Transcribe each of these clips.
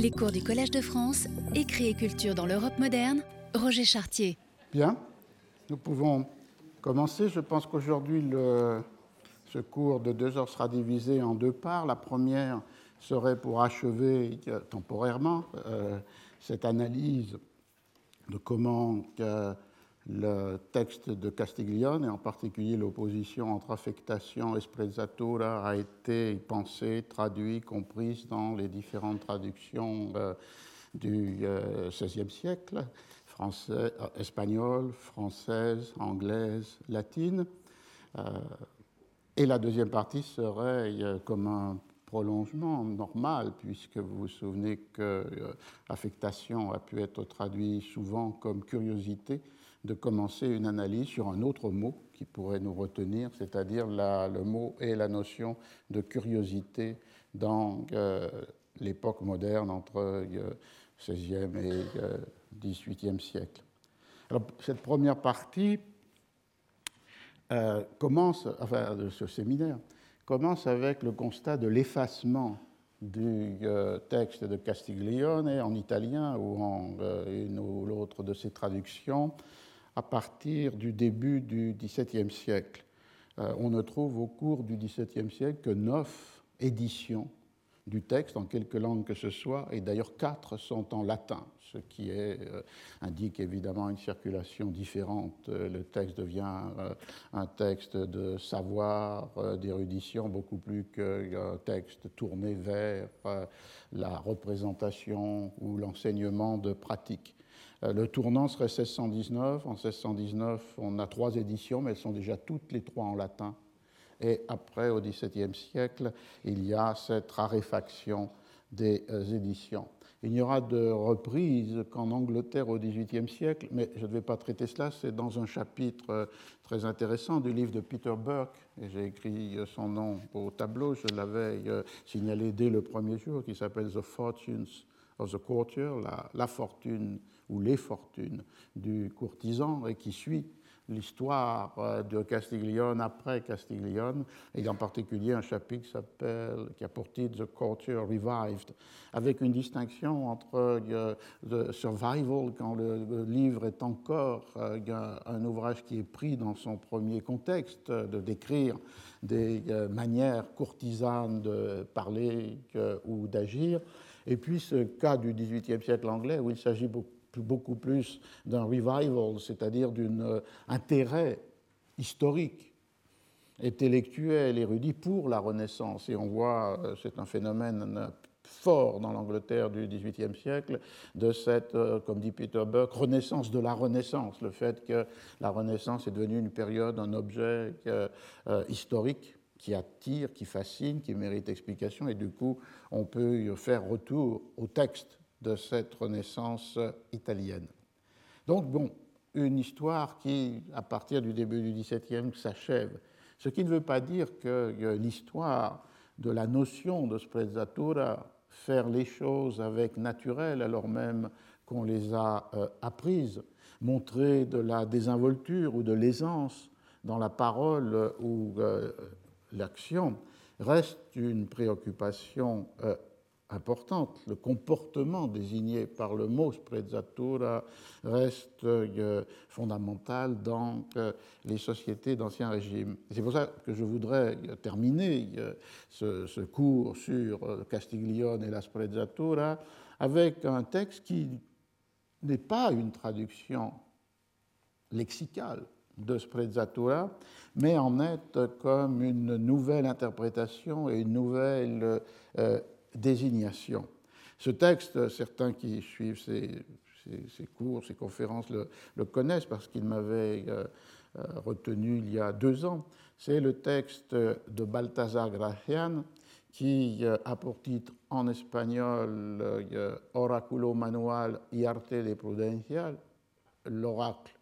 Les cours du Collège de France, écrit et culture dans l'Europe moderne, Roger Chartier. Bien, nous pouvons commencer. Je pense qu'aujourd'hui, ce cours de deux heures sera divisé en deux parts. La première serait pour achever euh, temporairement euh, cette analyse de comment le texte de Castiglione, et en particulier l'opposition entre affectation et sprezzatura, a été pensé, traduit, comprise dans les différentes traductions euh, du XVIe euh, siècle, euh, espagnole, française, anglaise, latine. et la deuxième partie serait comme un prolongement normal, puisque vous vous souvenez que affectation a pu être traduit souvent comme curiosité de commencer une analyse sur un autre mot qui pourrait nous retenir, c'est-à-dire le mot et la notion de curiosité dans euh, l'époque moderne entre euh, et XVIIIe euh, siècle. Alors, cette première partie commence, enfin, de ce séminaire, commence avec le constat de l'effacement du texte de Castiglione en italien ou en une ou l'autre de ses traductions à partir du début du XVIIe siècle. Euh, on ne trouve au cours du XVIIe siècle que neuf éditions du texte en quelque langue que ce soit, et d'ailleurs quatre sont en latin, ce qui euh, indique évidemment une circulation différente. Euh, le texte devient un texte de savoir, d'érudition, beaucoup plus qu'un texte tourné vers la représentation ou l'enseignement de pratique. Euh, le tournant serait 1619. En 1619, on a trois éditions, mais elles sont déjà toutes les trois en latin. Et après, au XVIIe siècle, il y a cette raréfaction des euh, éditions. Il n'y aura de reprise qu'en Angleterre au XVIIIe siècle, mais je ne vais pas traiter cela, c'est dans un chapitre euh, très intéressant du livre de Peter Burke, et j'ai écrit son nom au tableau, je l'avais signalé dès le premier jour, qui s'appelle The Fortunes of the Courtier, la fortune ou les fortunes du courtisan et qui suit l'histoire euh, de Castiglione après Castiglione, et en particulier un chapitre qui, s'appelle, qui a pour titre The Courtier Revived, avec une distinction entre euh, the survival, quand le, livre est encore euh, un, ouvrage qui est pris dans son premier contexte, de décrire des manières courtisanes de parler ou d'agir, et puis ce cas du XVIIIe siècle anglais où il s'agit beaucoup beaucoup plus d'un revival, c'est-à-dire d'un euh, intérêt historique, intellectuel, érudit pour la Renaissance. Et on voit, euh, c'est un phénomène euh, fort dans l'Angleterre du XVIIIe siècle, de cette, comme dit Peter Burke, renaissance de la Renaissance, le fait que la Renaissance est devenue une période, un objet historique qui attire, qui fascine, qui mérite explication, et du coup, on peut faire retour au texte de cette Renaissance italienne. Donc, bon, une histoire qui, à partir du début du XVIIe, s'achève. Ce qui ne veut pas dire que l'histoire de la notion de sprezzatura, faire les choses avec naturel alors même qu'on les a euh, apprises, montrer de la désinvolture ou de l'aisance dans la parole ou euh, l'action, reste une préoccupation euh, importante. Le comportement désigné par le mot sprezzatura reste euh, fondamental dans euh, les sociétés d'Ancien Régime. C'est pour ça que je voudrais euh, terminer ce, cours sur Castiglione et la sprezzatura avec un texte qui n'est pas une traduction lexicale de sprezzatura, mais en est comme une nouvelle interprétation et une nouvelle désignation. Ce texte, certains qui suivent ces, cours, ces conférences le, connaissent parce qu'il m'avait euh, euh, retenu il y a deux ans. C'est le texte de Balthazar Gracian qui euh, a pour titre en espagnol Oraculo Manual y Arte de Prudencial, l'oracle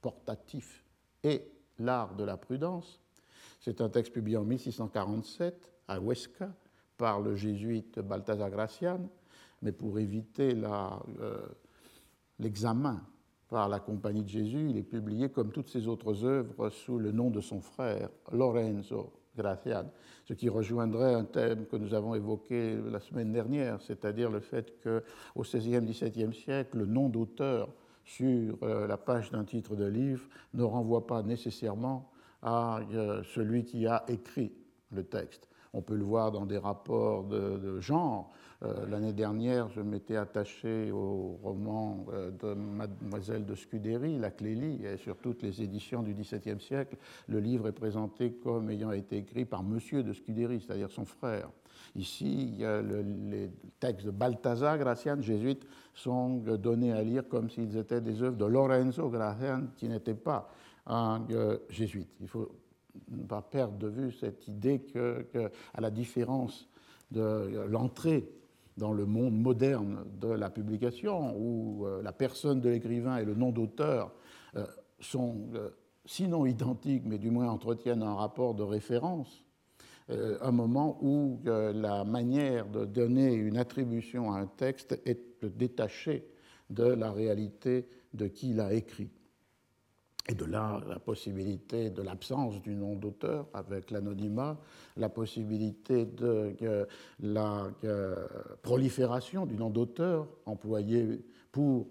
portatif et l'art de la prudence. C'est un texte publié en 1647 à Huesca par le jésuite Balthazar Gracian, mais pour éviter euh, l'examen par la Compagnie de Jésus, il est publié comme toutes ses autres œuvres sous le nom de son frère, Lorenzo Gracian, ce qui rejoindrait un thème que nous avons évoqué la semaine dernière, c'est-à-dire le fait qu'au XVIe, XVIIe siècle, le nom d'auteur sur euh, la page d'un titre de livre ne renvoie pas nécessairement à euh, celui qui a écrit le texte. On peut le voir dans des rapports de, genre. Euh, l'année dernière, je m'étais attaché au roman euh, de Mademoiselle de Scudéry, La Clélie, et sur toutes les éditions du XVIIe siècle, le livre est présenté comme ayant été écrit par Monsieur de Scudéry, c'est-à-dire son frère. Ici, les textes de Balthazar Gracian, jésuite, sont donnés à lire comme s'ils étaient des œuvres de Lorenzo Gracian, qui n'était pas un euh, jésuite. Il faut ne pas perdre de vue cette idée que, à la différence de l'entrée dans le monde moderne de la publication, où euh, la personne de l'écrivain et le nom d'auteur euh, sont euh, sinon identiques, mais du moins entretiennent un rapport de référence, un moment où la manière de donner une attribution à un texte est détachée de la réalité de qui l'a écrit. Et de là, la possibilité de l'absence du nom d'auteur avec l'anonymat, la possibilité de la prolifération du nom d'auteur employé pour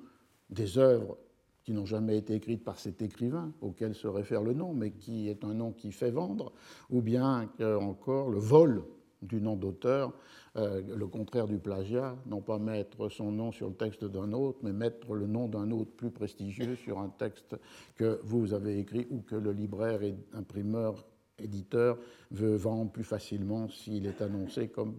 des œuvres qui n'ont jamais été écrites par cet écrivain auquel se réfère le nom, mais qui est un nom qui fait vendre, ou bien encore le vol du nom d'auteur, euh, le contraire du plagiat, non pas mettre son nom sur le texte d'un autre, mais mettre le nom d'un autre plus prestigieux sur un texte que vous avez écrit ou que le libraire et imprimeur éditeur veut vendre plus facilement s'il est annoncé comme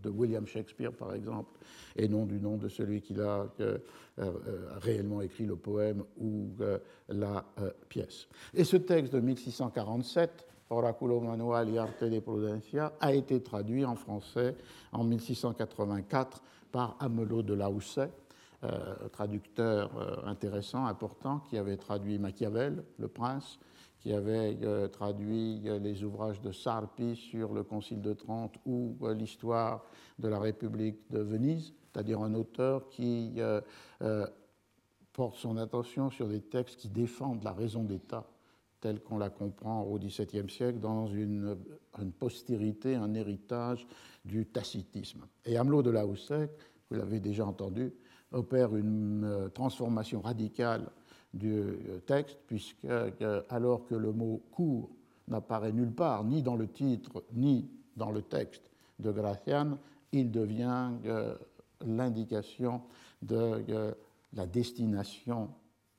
de William Shakespeare par exemple, et non du nom de celui qui a euh, euh, réellement écrit le poème ou la pièce. Et ce texte de 1647 Oraculo Manual y Arte de Prudencia, a été traduit en français en 1684 par Amelot de Lausset, euh, traducteur euh, intéressant, important, qui avait traduit Machiavel, le prince, qui avait euh, traduit les ouvrages de Sarpi sur le Concile de Trente ou l'histoire de la République de Venise, c'est-à-dire un auteur qui porte son attention sur des textes qui défendent la raison d'État telle qu'on la comprend au XVIIe siècle, dans une, postérité, un héritage du tacitisme. Et Hamelot de Laoussac, vous l'avez déjà entendu, opère une euh, transformation radicale du euh, texte, puisque euh, alors que le mot court n'apparaît nulle part, ni dans le titre, ni dans le texte de Gracian, il devient l'indication de la destination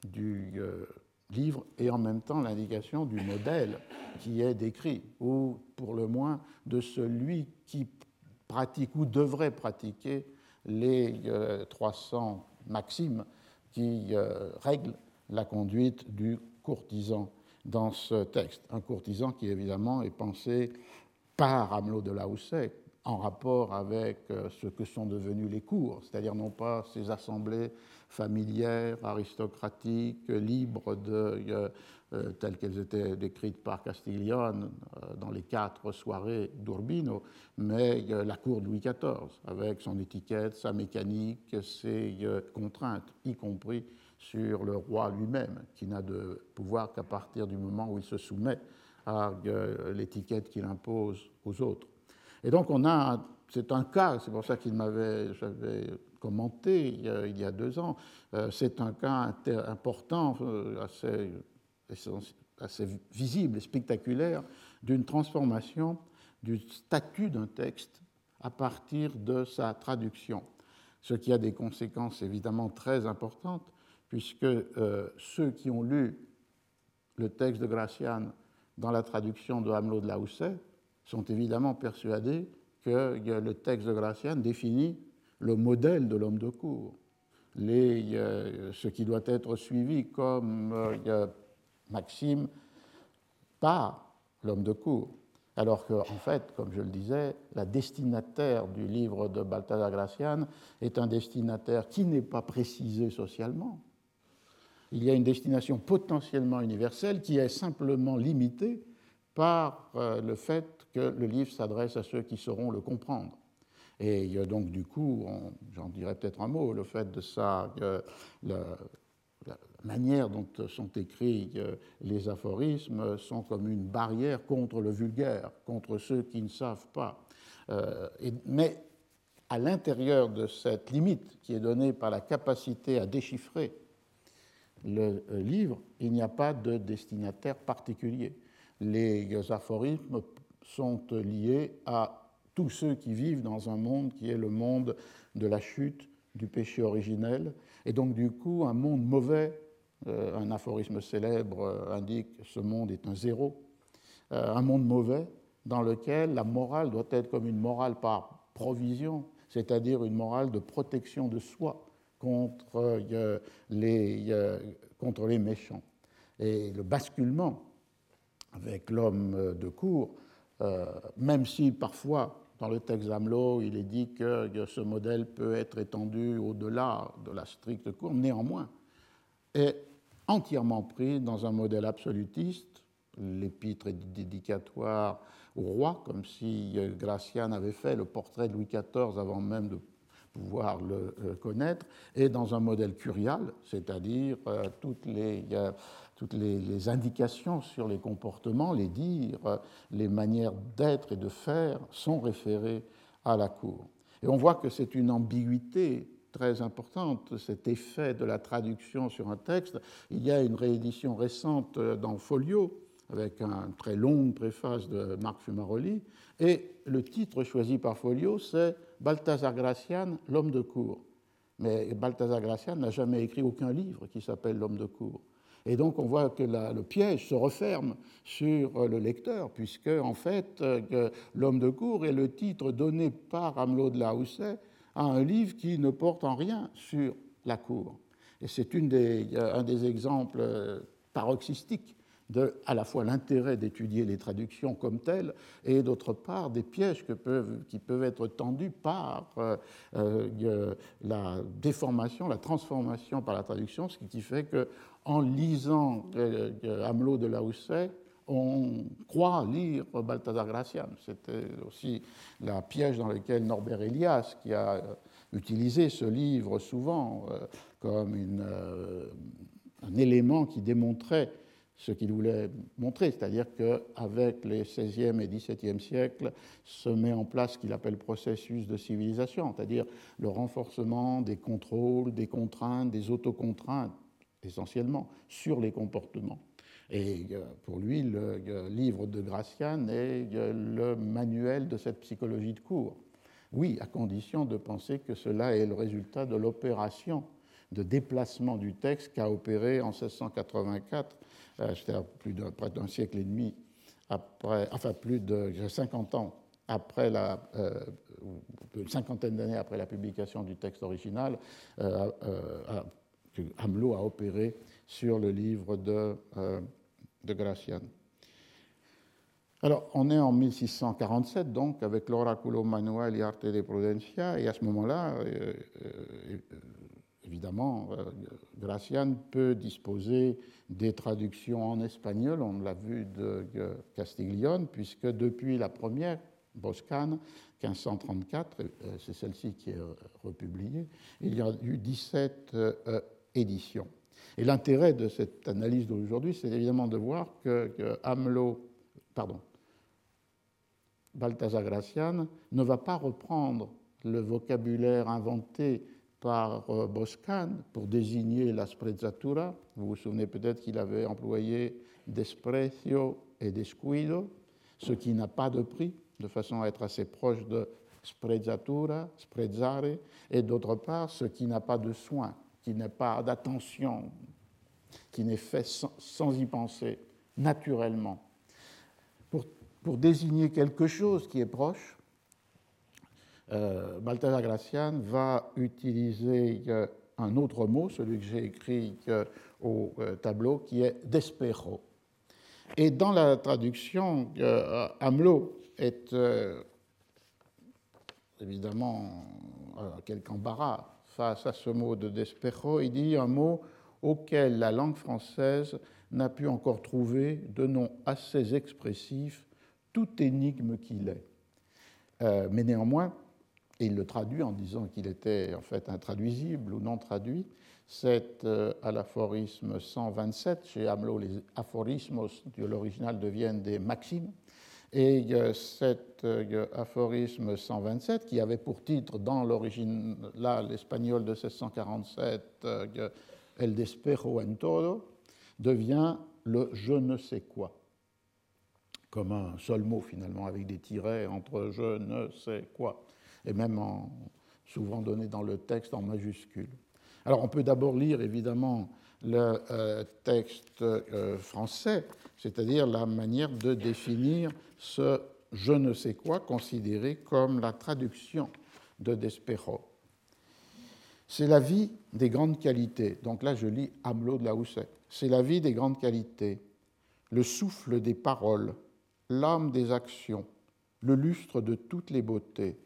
du livre et en même temps l'indication du modèle qui est décrit, ou pour le moins de celui qui pratique ou devrait pratiquer les 300 euh, maximes qui euh, règlent la conduite du courtisan dans ce texte. Un courtisan qui évidemment est pensé par Hamelot de Lausset en rapport avec euh, ce que sont devenus les cours, c'est-à-dire non pas ces assemblées familières, aristocratiques, libres, de, euh, euh, telles qu'elles étaient décrites par Castiglione dans les quatre soirées d'Urbino, mais la cour de Louis XIV, avec son étiquette, sa mécanique, ses contraintes, y compris sur le roi lui-même, qui n'a de pouvoir qu'à partir du moment où il se soumet à l'étiquette qu'il impose aux autres. Et donc on a, c'est un cas, c'est pour ça qu'il m'avait, j'avais commenté il y, a, deux ans, euh, c'est un cas important, euh, assez, visible et spectaculaire d'une transformation du statut d'un texte à partir de sa traduction, ce qui a des conséquences évidemment très importantes, puisque euh, ceux qui ont lu le texte de Gracian dans la traduction de Hamelot de Lausset sont évidemment persuadés que le texte de Gracian définit le modèle de l'homme de cour, euh, ce qui doit être suivi comme euh, maxime par l'homme de cour. Alors qu'en en fait, comme je le disais, la destinataire du livre de Balthazar Gracian est un destinataire qui n'est pas précisé socialement. Il y a une destination potentiellement universelle qui est simplement limitée par euh, le fait que le livre s'adresse à ceux qui sauront le comprendre. Et donc du coup, j'en dirais peut-être un mot, le fait de ça, la, manière dont sont écrits les aphorismes sont comme une barrière contre le vulgaire, contre ceux qui ne savent pas. mais à l'intérieur de cette limite qui est donnée par la capacité à déchiffrer le livre, il n'y a pas de destinataire particulier. Les aphorismes sont liés à tous ceux qui vivent dans un monde qui est le monde de la chute, du péché originel, et donc du coup un monde mauvais. Euh, un aphorisme célèbre euh, indique ce monde est un zéro, euh, un monde mauvais dans lequel la morale doit être comme une morale par provision, c'est-à-dire une morale de protection de soi contre les, contre les méchants. Et le basculement avec l'homme de cour, même si parfois dans le texte d'Amelot, il est dit que ce modèle peut être étendu au-delà de la stricte cour, néanmoins, est entièrement pris dans un modèle absolutiste. L'épître est dédicatoire au roi, comme si Gracian avait fait le portrait de Louis XIV avant même de pouvoir le euh, connaître, et dans un modèle curial, c'est-à-dire euh, toutes les toutes les, indications sur les comportements, les dires, les manières d'être et de faire sont référées à la cour. Et on voit que c'est une ambiguïté très importante, cet effet de la traduction sur un texte. Il y a une réédition récente dans Folio, avec une très longue préface de Marc Fumaroli, et le titre choisi par Folio, c'est Balthazar Gracian, l'homme de cour. Mais Balthazar Gracian n'a jamais écrit aucun livre qui s'appelle L'homme de cour. Et donc on voit que le piège se referme sur euh, le lecteur, puisque en fait euh, L'homme de cour est le titre donné par Hamelot de la Houssaye à un livre qui ne porte en rien sur la cour. Et c'est un des exemples euh, paroxystiques de à la fois l'intérêt d'étudier les traductions comme telles et d'autre part des pièges qui peuvent être tendus par la déformation, la transformation par la traduction, ce qui fait que en lisant euh, euh, Hamelot de la Houssaye, on croit lire Balthazar Gracian. C'était aussi la piège dans lequel Norbert Elias, qui a euh, utilisé ce livre souvent comme un élément qui démontrait ce qu'il voulait montrer, c'est-à-dire qu'avec les XVIe et XVIIe siècles se met en place ce qu'il appelle processus de civilisation, c'est-à-dire le renforcement des contrôles, des contraintes, des autocontraintes essentiellement sur les comportements. Et euh, pour lui, le livre de Gracian est le manuel de cette psychologie de cours. Oui, à condition de penser que cela est le résultat de l'opération de déplacement du texte qu'a opéré en 1684, euh, c'est-à-dire plus de, près d'un siècle et demi enfin plus de 50 ans après la, euh, une cinquantaine d'années après la publication du texte original, euh, Hamelot a opéré sur le livre de, euh, Gracian. Alors, on est en 1647, donc, avec l'Oraculo Manuel y Arte de Prudencia, et à ce moment-là, euh, euh, évidemment, Gracian peut disposer des traductions en espagnol, on l'a vu de Castiglione, puisque depuis la première, Boscan, 1534, c'est celle-ci qui est republiée, il y a eu 17 Et l'intérêt de cette analyse d'aujourd'hui, c'est évidemment de voir que, que pardon, Balthazar Gracian ne va pas reprendre le vocabulaire inventé par euh, Boscan pour désigner la sprezzatura. Vous vous souvenez peut-être qu'il avait employé desprecio et descuido, ce qui n'a pas de prix, de façon à être assez proche de sprezzatura, sprezzare, et d'autre part, ce qui n'a pas de soin, qui n'est pas d'attention, qui n'est fait sans, y penser, naturellement. Pour, désigner quelque chose qui est proche, euh, Balthazar Gracian va utiliser euh, un autre mot, celui que j'ai écrit euh, au tableau, qui est d'espero. Et dans la traduction, Hamelot est évidemment quelque embarras face à ce mot de despejo, il dit un mot auquel la langue française n'a pu encore trouver de nom assez expressif, toute énigme qu'il est. Euh, mais néanmoins, et il le traduit en disant qu'il était en fait intraduisible ou non traduit. C'est euh, à l'aphorisme 127, chez Hamelot, les aphorismos de l'original deviennent des maximes. Et cet euh, aphorisme 127, qui avait pour titre dans l'origine, là, l'espagnol de 1647, euh, El despero en todo, devient le je ne sais quoi, comme un seul mot finalement, avec des tirets entre je ne sais quoi et même souvent donné dans le texte en majuscule. Alors on peut d'abord lire évidemment le euh, texte français, c'est-à-dire la manière de définir ce je ne sais quoi considéré comme la traduction de Despero. C'est la vie des grandes qualités. Donc là, je lis Hamelot de la Housset. C'est la vie des grandes qualités, le souffle des paroles, l'âme des actions, le lustre de toutes les beautés,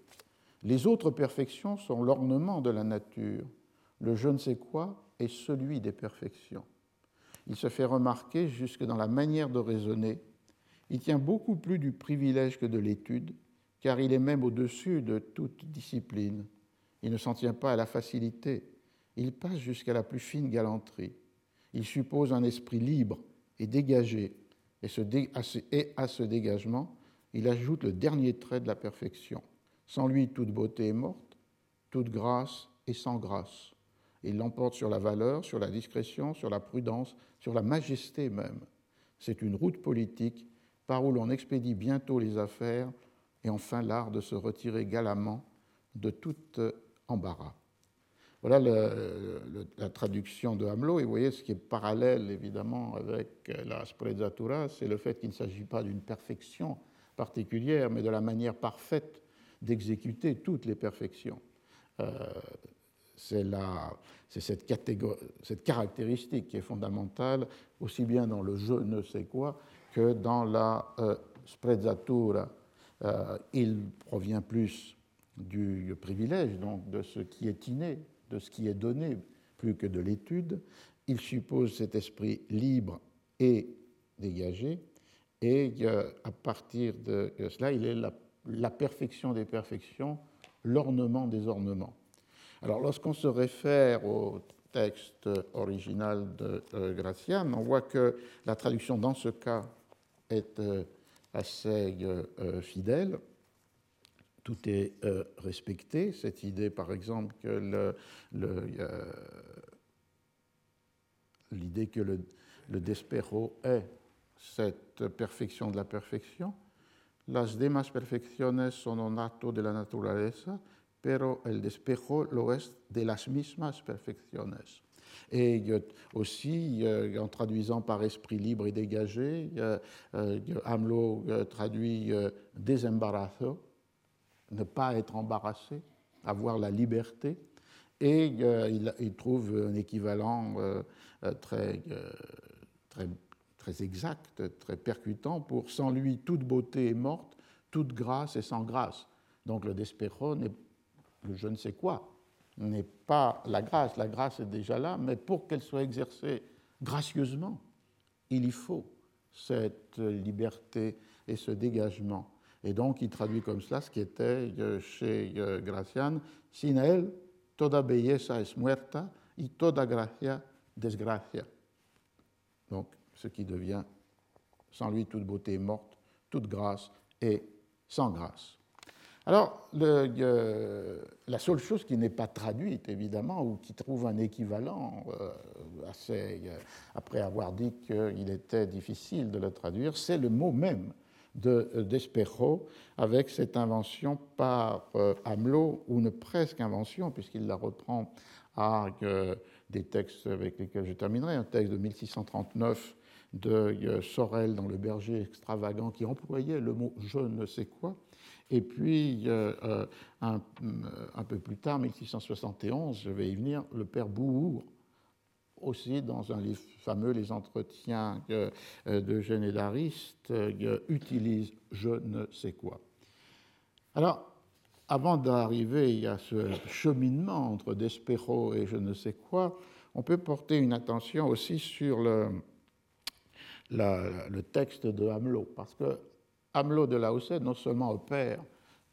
les autres perfections sont l'ornement de la nature. Le je ne sais quoi est celui des perfections. Il se fait remarquer jusque dans la manière de raisonner. Il tient beaucoup plus du privilège que de l'étude, car il est même au-dessus de toute discipline. Il ne s'en tient pas à la facilité, il passe jusqu'à la plus fine galanterie. Il suppose un esprit libre et dégagé, et, à ce dégagement, il ajoute le dernier trait de la perfection. Sans lui, toute beauté est morte, toute grâce est sans grâce. Il l'emporte sur la valeur, sur la discrétion, sur la prudence, sur la majesté même. C'est une route politique par où l'on expédie bientôt les affaires et enfin l'art de se retirer galamment de tout embarras. Voilà la traduction de Hamelot, et vous voyez ce qui est parallèle évidemment avec la sprezzatura, c'est le fait qu'il ne s'agit pas d'une perfection particulière, mais de la manière parfaite d'exécuter toutes les perfections. Euh, c'est cette, caractéristique qui est fondamentale, aussi bien dans le je ne sais quoi que dans la euh, sprezzatura. Euh, il provient plus du privilège, donc de ce qui est inné, de ce qui est donné, plus que de l'étude. Il suppose cet esprit libre et dégagé, et à partir de cela, il est la la perfection des perfections, l'ornement des ornements. Alors lorsqu'on se réfère au texte original de euh, Gracian, on voit que la traduction dans ce cas est euh, assez euh, fidèle. Tout est respecté. Cette idée, par exemple, que l'idée que le, le despero est cette perfection de la perfection, Las demás perfecciones son un acto de la naturaleza, pero el despejo lo es de las mismas perfecciones. Et aussi, en traduisant par esprit libre et dégagé, Hamelot traduit désembarrasso, ne pas être embarrassé, avoir la liberté, et il, trouve un équivalent très, très très exact, très percutant pour sans lui toute beauté est morte, toute grâce est sans grâce. Donc le despero, le je ne sais quoi, n'est pas la grâce. La grâce est déjà là, mais pour qu'elle soit exercée gracieusement, il y faut cette liberté et ce dégagement. Et donc il traduit comme cela ce qui était euh, chez euh, Gracian, sin él toda belleza es muerta y toda gracia desgracia. Donc ce qui devient, sans lui, toute beauté est morte, toute grâce est sans grâce. Alors, le, la seule chose qui n'est pas traduite, évidemment, ou qui trouve un équivalent, euh, assez, euh, après avoir dit qu'il était difficile de le traduire, c'est le mot même de euh, Despero, avec cette invention par Hamelot, ou une presque invention, puisqu'il la reprend à des textes avec lesquels je terminerai, un texte de 1639 de euh, Sorel dans Le berger extravagant qui employait le mot je ne sais quoi. Et puis, euh, euh, un, peu plus tard, 1671, je vais y venir, le père Bouhour, aussi dans un livre fameux, Les Entretiens d'Eugène et d'Ariste, utilise je ne sais quoi. Alors, avant d'arriver à ce cheminement entre Despero et je ne sais quoi, on peut porter une attention aussi sur le, le texte de Hamelot, parce que Hamelot de Lausset non seulement opère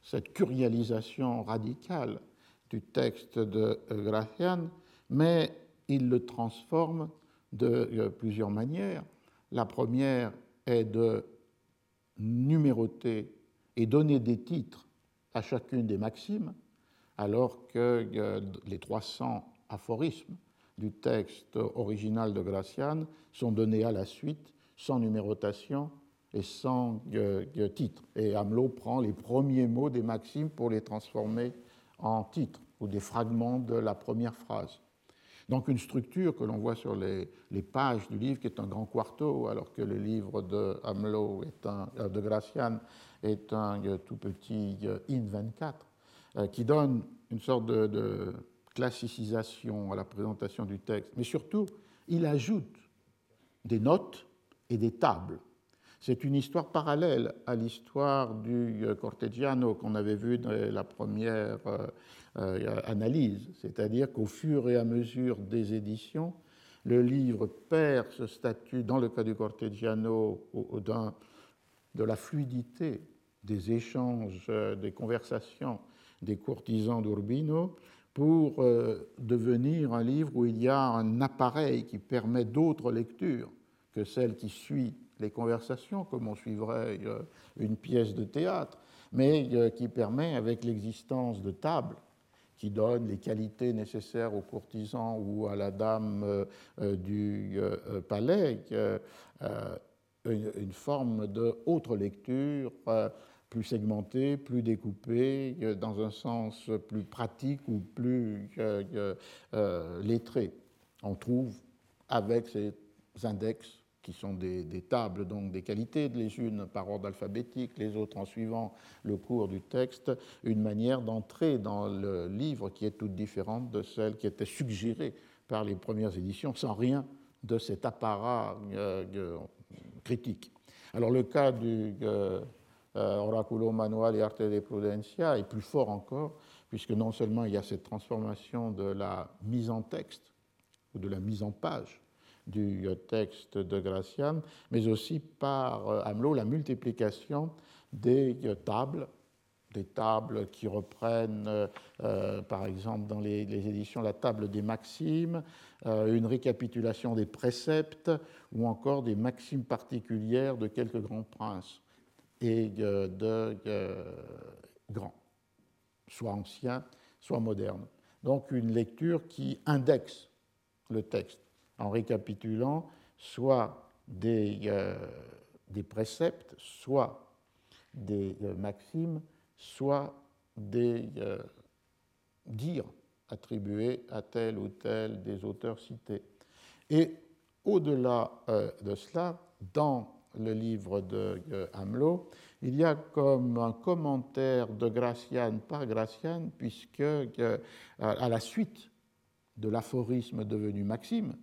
cette curialisation radicale du texte de Gracian, mais il le transforme de plusieurs manières. La première est de numéroter et donner des titres à chacune des maximes, alors que euh, les 300 aphorismes du texte original de Gracian sont donnés à la suite, sans numérotation et sans euh, titre. Et Hamelot prend les premiers mots des maximes pour les transformer en titres ou des fragments de la première phrase. Donc une structure que l'on voit sur les, pages du livre, qui est un grand quarto, alors que le livre de Hamelot, est un, euh, de Gracian, est un euh, tout petit euh, IN 24, qui donne une sorte de, classicisation à la présentation du texte. Mais surtout, il ajoute des notes et des tables. C'est une histoire parallèle à l'histoire du Cortegiano qu'on avait vu dans la première euh, analyse, c'est-à-dire qu'au fur et à mesure des éditions, le livre perd ce statut, dans le cas du Cortegiano, de la fluidité des échanges, euh, des conversations des courtisans d'Urbino pour euh, devenir un livre où il y a un appareil qui permet d'autres lectures que celle qui suit les conversations, comme on suivrait une pièce de théâtre, mais qui permet, avec l'existence de tables, qui donne les qualités nécessaires aux courtisans ou à la dame euh, euh, du euh, palais, une, forme de autre lecture plus segmentée, plus découpée, dans un sens plus pratique ou plus lettré. On trouve avec ces index qui sont des, tables, donc des qualités, les unes par ordre alphabétique, les autres en suivant le cours du texte, une manière d'entrer dans le livre qui est toute différente de celle qui était suggérée par les premières éditions, sans rien de cet apparat euh, euh, critique. Alors le cas du euh, Oraculo Manual et Arte de Prudencia est plus fort encore, puisque non seulement il y a cette transformation de la mise en texte ou de la mise en page, du texte de Gracian, mais aussi par euh, Hamelot la multiplication des euh, tables, des tables qui reprennent, euh, par exemple, dans les, éditions, la table des maximes, une récapitulation des préceptes ou encore des maximes particulières de quelques grands princes et de grands, soit anciens, soit modernes. Donc une lecture qui indexe le texte en récapitulant soit des, euh, préceptes, soit des euh, maximes, soit des euh, dires attribués à tel ou tel des auteurs cités. Et au-delà de cela, dans le livre de Hamelot, il y a comme un commentaire de Gracian par Gracian, puisque à la suite de l'aphorisme devenu maxime,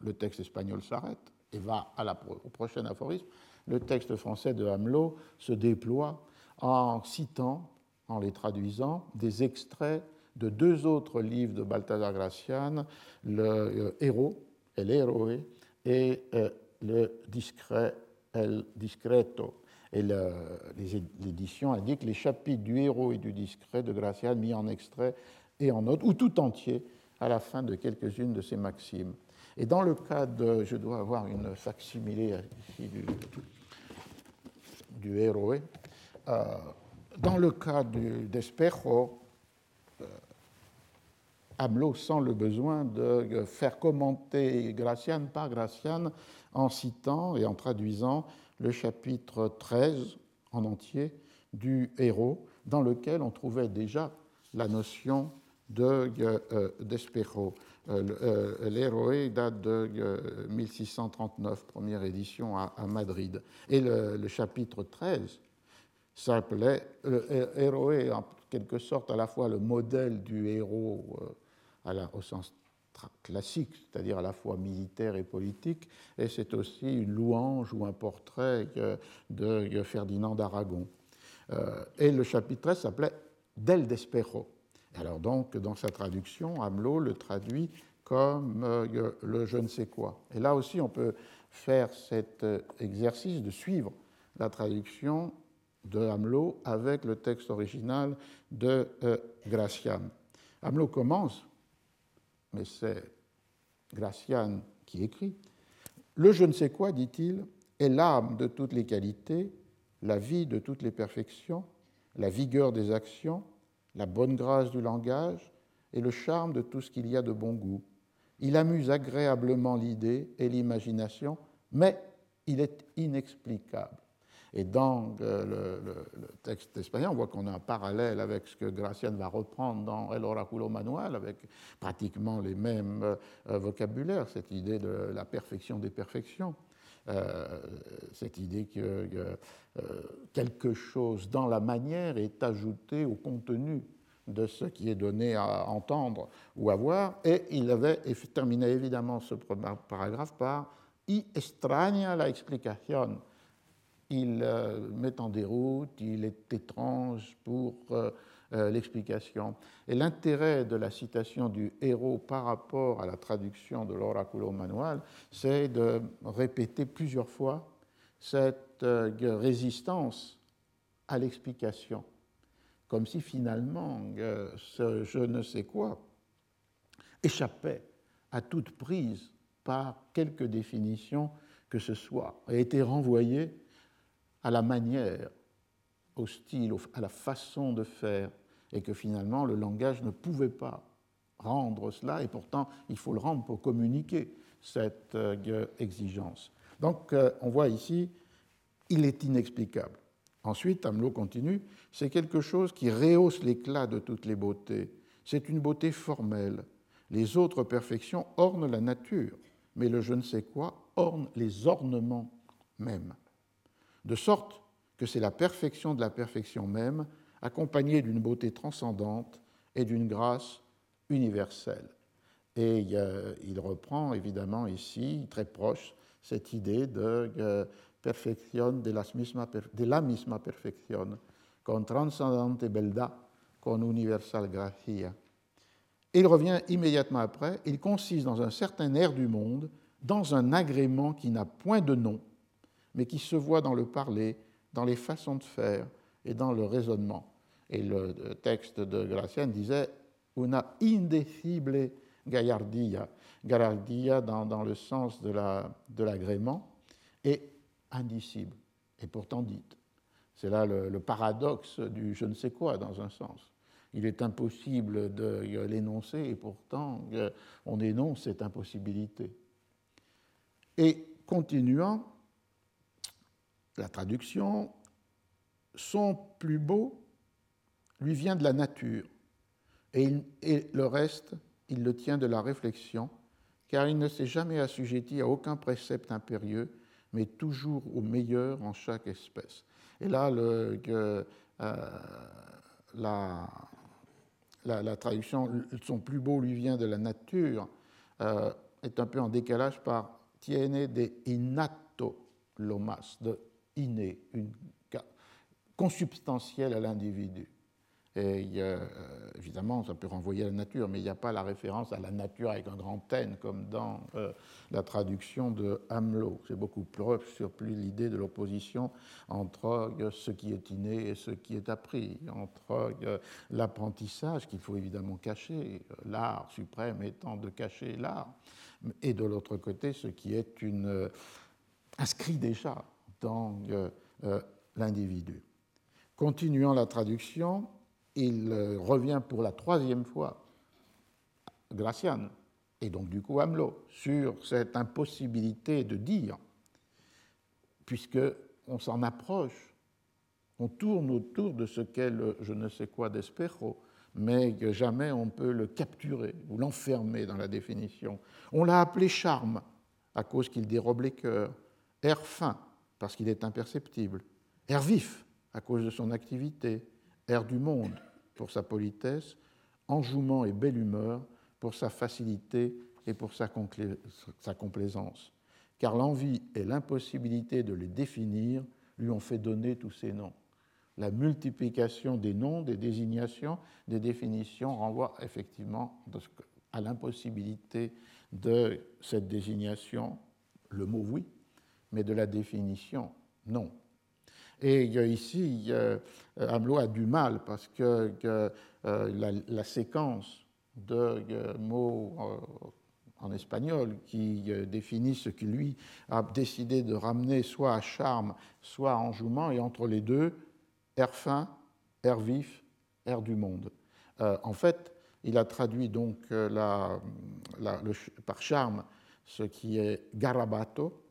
le texte espagnol s'arrête et va au prochain aphorisme, le texte français de Hamelot se déploie en citant, en les traduisant, des extraits de deux autres livres de Balthazar Gracian, le euh, héros, El Héroe, et euh, le discret, El Discreto. Et l'édition indique les chapitres du héros et du discret de Gracian mis en extrait et en note, ou tout entier, à la fin de quelques-unes de ces maximes. Et dans le cas de, je dois avoir une facsimilée ici du, du héroé, euh, dans le cas d'Espejo, euh, sent le besoin de faire commenter Gracian par Gracian en citant et en traduisant le chapitre 13 en entier du héros, dans lequel on trouvait déjà la notion. De, euh, L'Héroé date de 1639, euh, première édition à, Madrid. Et le, chapitre 13 s'appelait Héroé, en quelque sorte à la fois le modèle du héros euh, au sens classique, c'est-à-dire à la fois militaire et politique, et c'est aussi une louange ou un portrait de Ferdinand d'Aragon. Et le chapitre 13 s'appelait Del Despero alors donc, dans sa traduction, Hamelot le traduit comme euh, le je ne sais quoi. Et là aussi, on peut faire cet euh, exercice de suivre la traduction de Hamelot avec le texte original de euh, Gracian. Hamelot commence, mais c'est Gracian qui écrit. Le je ne sais quoi, dit-il, est l'âme de toutes les qualités, la vie de toutes les perfections, la vigueur des actions, la bonne grâce du langage et le charme de tout ce qu'il y a de bon goût. Il amuse agréablement l'idée et l'imagination, mais il est inexplicable. Et dans euh, le, texte espagnol, on voit qu'on a un parallèle avec ce que Gracian va reprendre dans El Oraculo Manual, avec pratiquement les mêmes euh, vocabulaires, cette idée de la perfection des perfections. Euh, cette idée que quelque chose dans la manière est ajouté au contenu de ce qui est donné à entendre ou à voir. Et il avait terminé évidemment ce paragraphe par I extraña la explicación il euh, met en déroute, il est étrange pour euh, euh, l'explication. Et l'intérêt de la citation du héros par rapport à la traduction de l'oraculo manual, c'est de répéter plusieurs fois cette résistance à l'explication, comme si finalement ce je ne sais quoi échappait à toute prise par quelque définition que ce soit, a été renvoyé à la manière, au style, à la façon de faire, et que finalement le langage ne pouvait pas rendre cela, et pourtant il faut le rendre pour communiquer cette euh, exigence. Donc euh, on voit ici, il est inexplicable. Ensuite, Hamelot continue, c'est quelque chose qui rehausse l'éclat de toutes les beautés. C'est une beauté formelle. Les autres perfections ornent la nature, mais le je ne sais quoi orne les ornements mêmes de sorte que c'est la perfection de la perfection même, accompagnée d'une beauté transcendante et d'une grâce universelle. Et il reprend évidemment ici, très proche, cette idée de euh, perfection de la misma, de perfección, con transcendente belda, con universal gracia. il revient immédiatement après, il consiste dans un certain air du monde, dans un agrément qui n'a point de nom, mais qui se voit dans le parler, dans les façons de faire et dans le raisonnement. Et le texte de Gracian disait una indecible gallardia, gallardia dans, dans le sens de l'agrément, la, de et indicible, et pourtant dite. C'est là le, le, paradoxe du je ne sais quoi, dans un sens. Il est impossible de l'énoncer, et pourtant on énonce cette impossibilité. Et continuant, la traduction, son plus beau lui vient de la nature, et, le reste, il le tient de la réflexion, car il ne s'est jamais assujetti à aucun précepte impérieux, mais toujours au meilleur en chaque espèce. Et là, euh, la, la, traduction, son plus beau lui vient de la nature, euh, est un peu en décalage par tiene de innato lomas, de inné, une, consubstantielle à l'individu. Et euh, évidemment, ça peut renvoyer à la nature, mais il n'y a pas la référence à la nature avec un grand N comme dans euh, la traduction de Hamelot. C'est beaucoup plus, sur plus l'idée de l'opposition entre euh, ce qui est inné et ce qui est appris, entre l'apprentissage qu'il faut évidemment cacher, l'art suprême étant de cacher l'art, et de l'autre côté ce qui est inscrit déjà euh, l'individu. Continuant la traduction, il euh, revient pour la troisième fois, Gracian, et donc du coup Hamelot, sur cette impossibilité de dire, puisque on s'en approche, on tourne autour de ce qu'est le je ne sais quoi d'Espero, mais que jamais on peut le capturer ou l'enfermer dans la définition. On l'a appelé charme à cause qu'il dérobe les cœurs, air fin parce qu'il est imperceptible, air vif à cause de son activité, air du monde pour sa politesse, enjouement et belle humeur pour sa facilité et pour sa, complaisance. Car l'envie et l'impossibilité de les définir lui ont fait donner tous ces noms. La multiplication des noms, des désignations, des définitions renvoie effectivement à l'impossibilité de cette désignation, le mot oui, mais de la définition, non. Et ici, Hamelot a du mal parce que, la, séquence de mots en espagnol qui définit ce qui lui a décidé de ramener soit à charme, soit à enjouement, et entre les deux, air fin, air vif, air du monde. en fait, il a traduit donc par charme ce qui est garabato,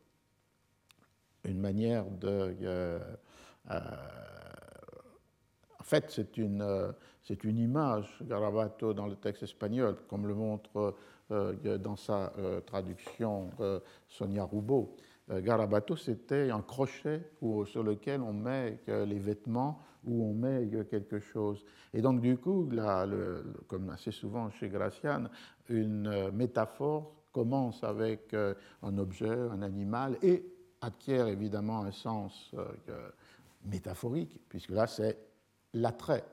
de... Euh, euh, en fait, c'est une, euh, image, Garabato, dans le texte espagnol, comme le montre dans sa traduction Sonia Roubaud. Garabato, c'était un crochet sur lequel on met les vêtements, où on met quelque chose. Et donc, du coup, là, comme assez souvent chez Gracian, une métaphore commence avec un objet, un animal, et acquiert évidemment un sens euh, métaphorique, puisque là c'est l'attrait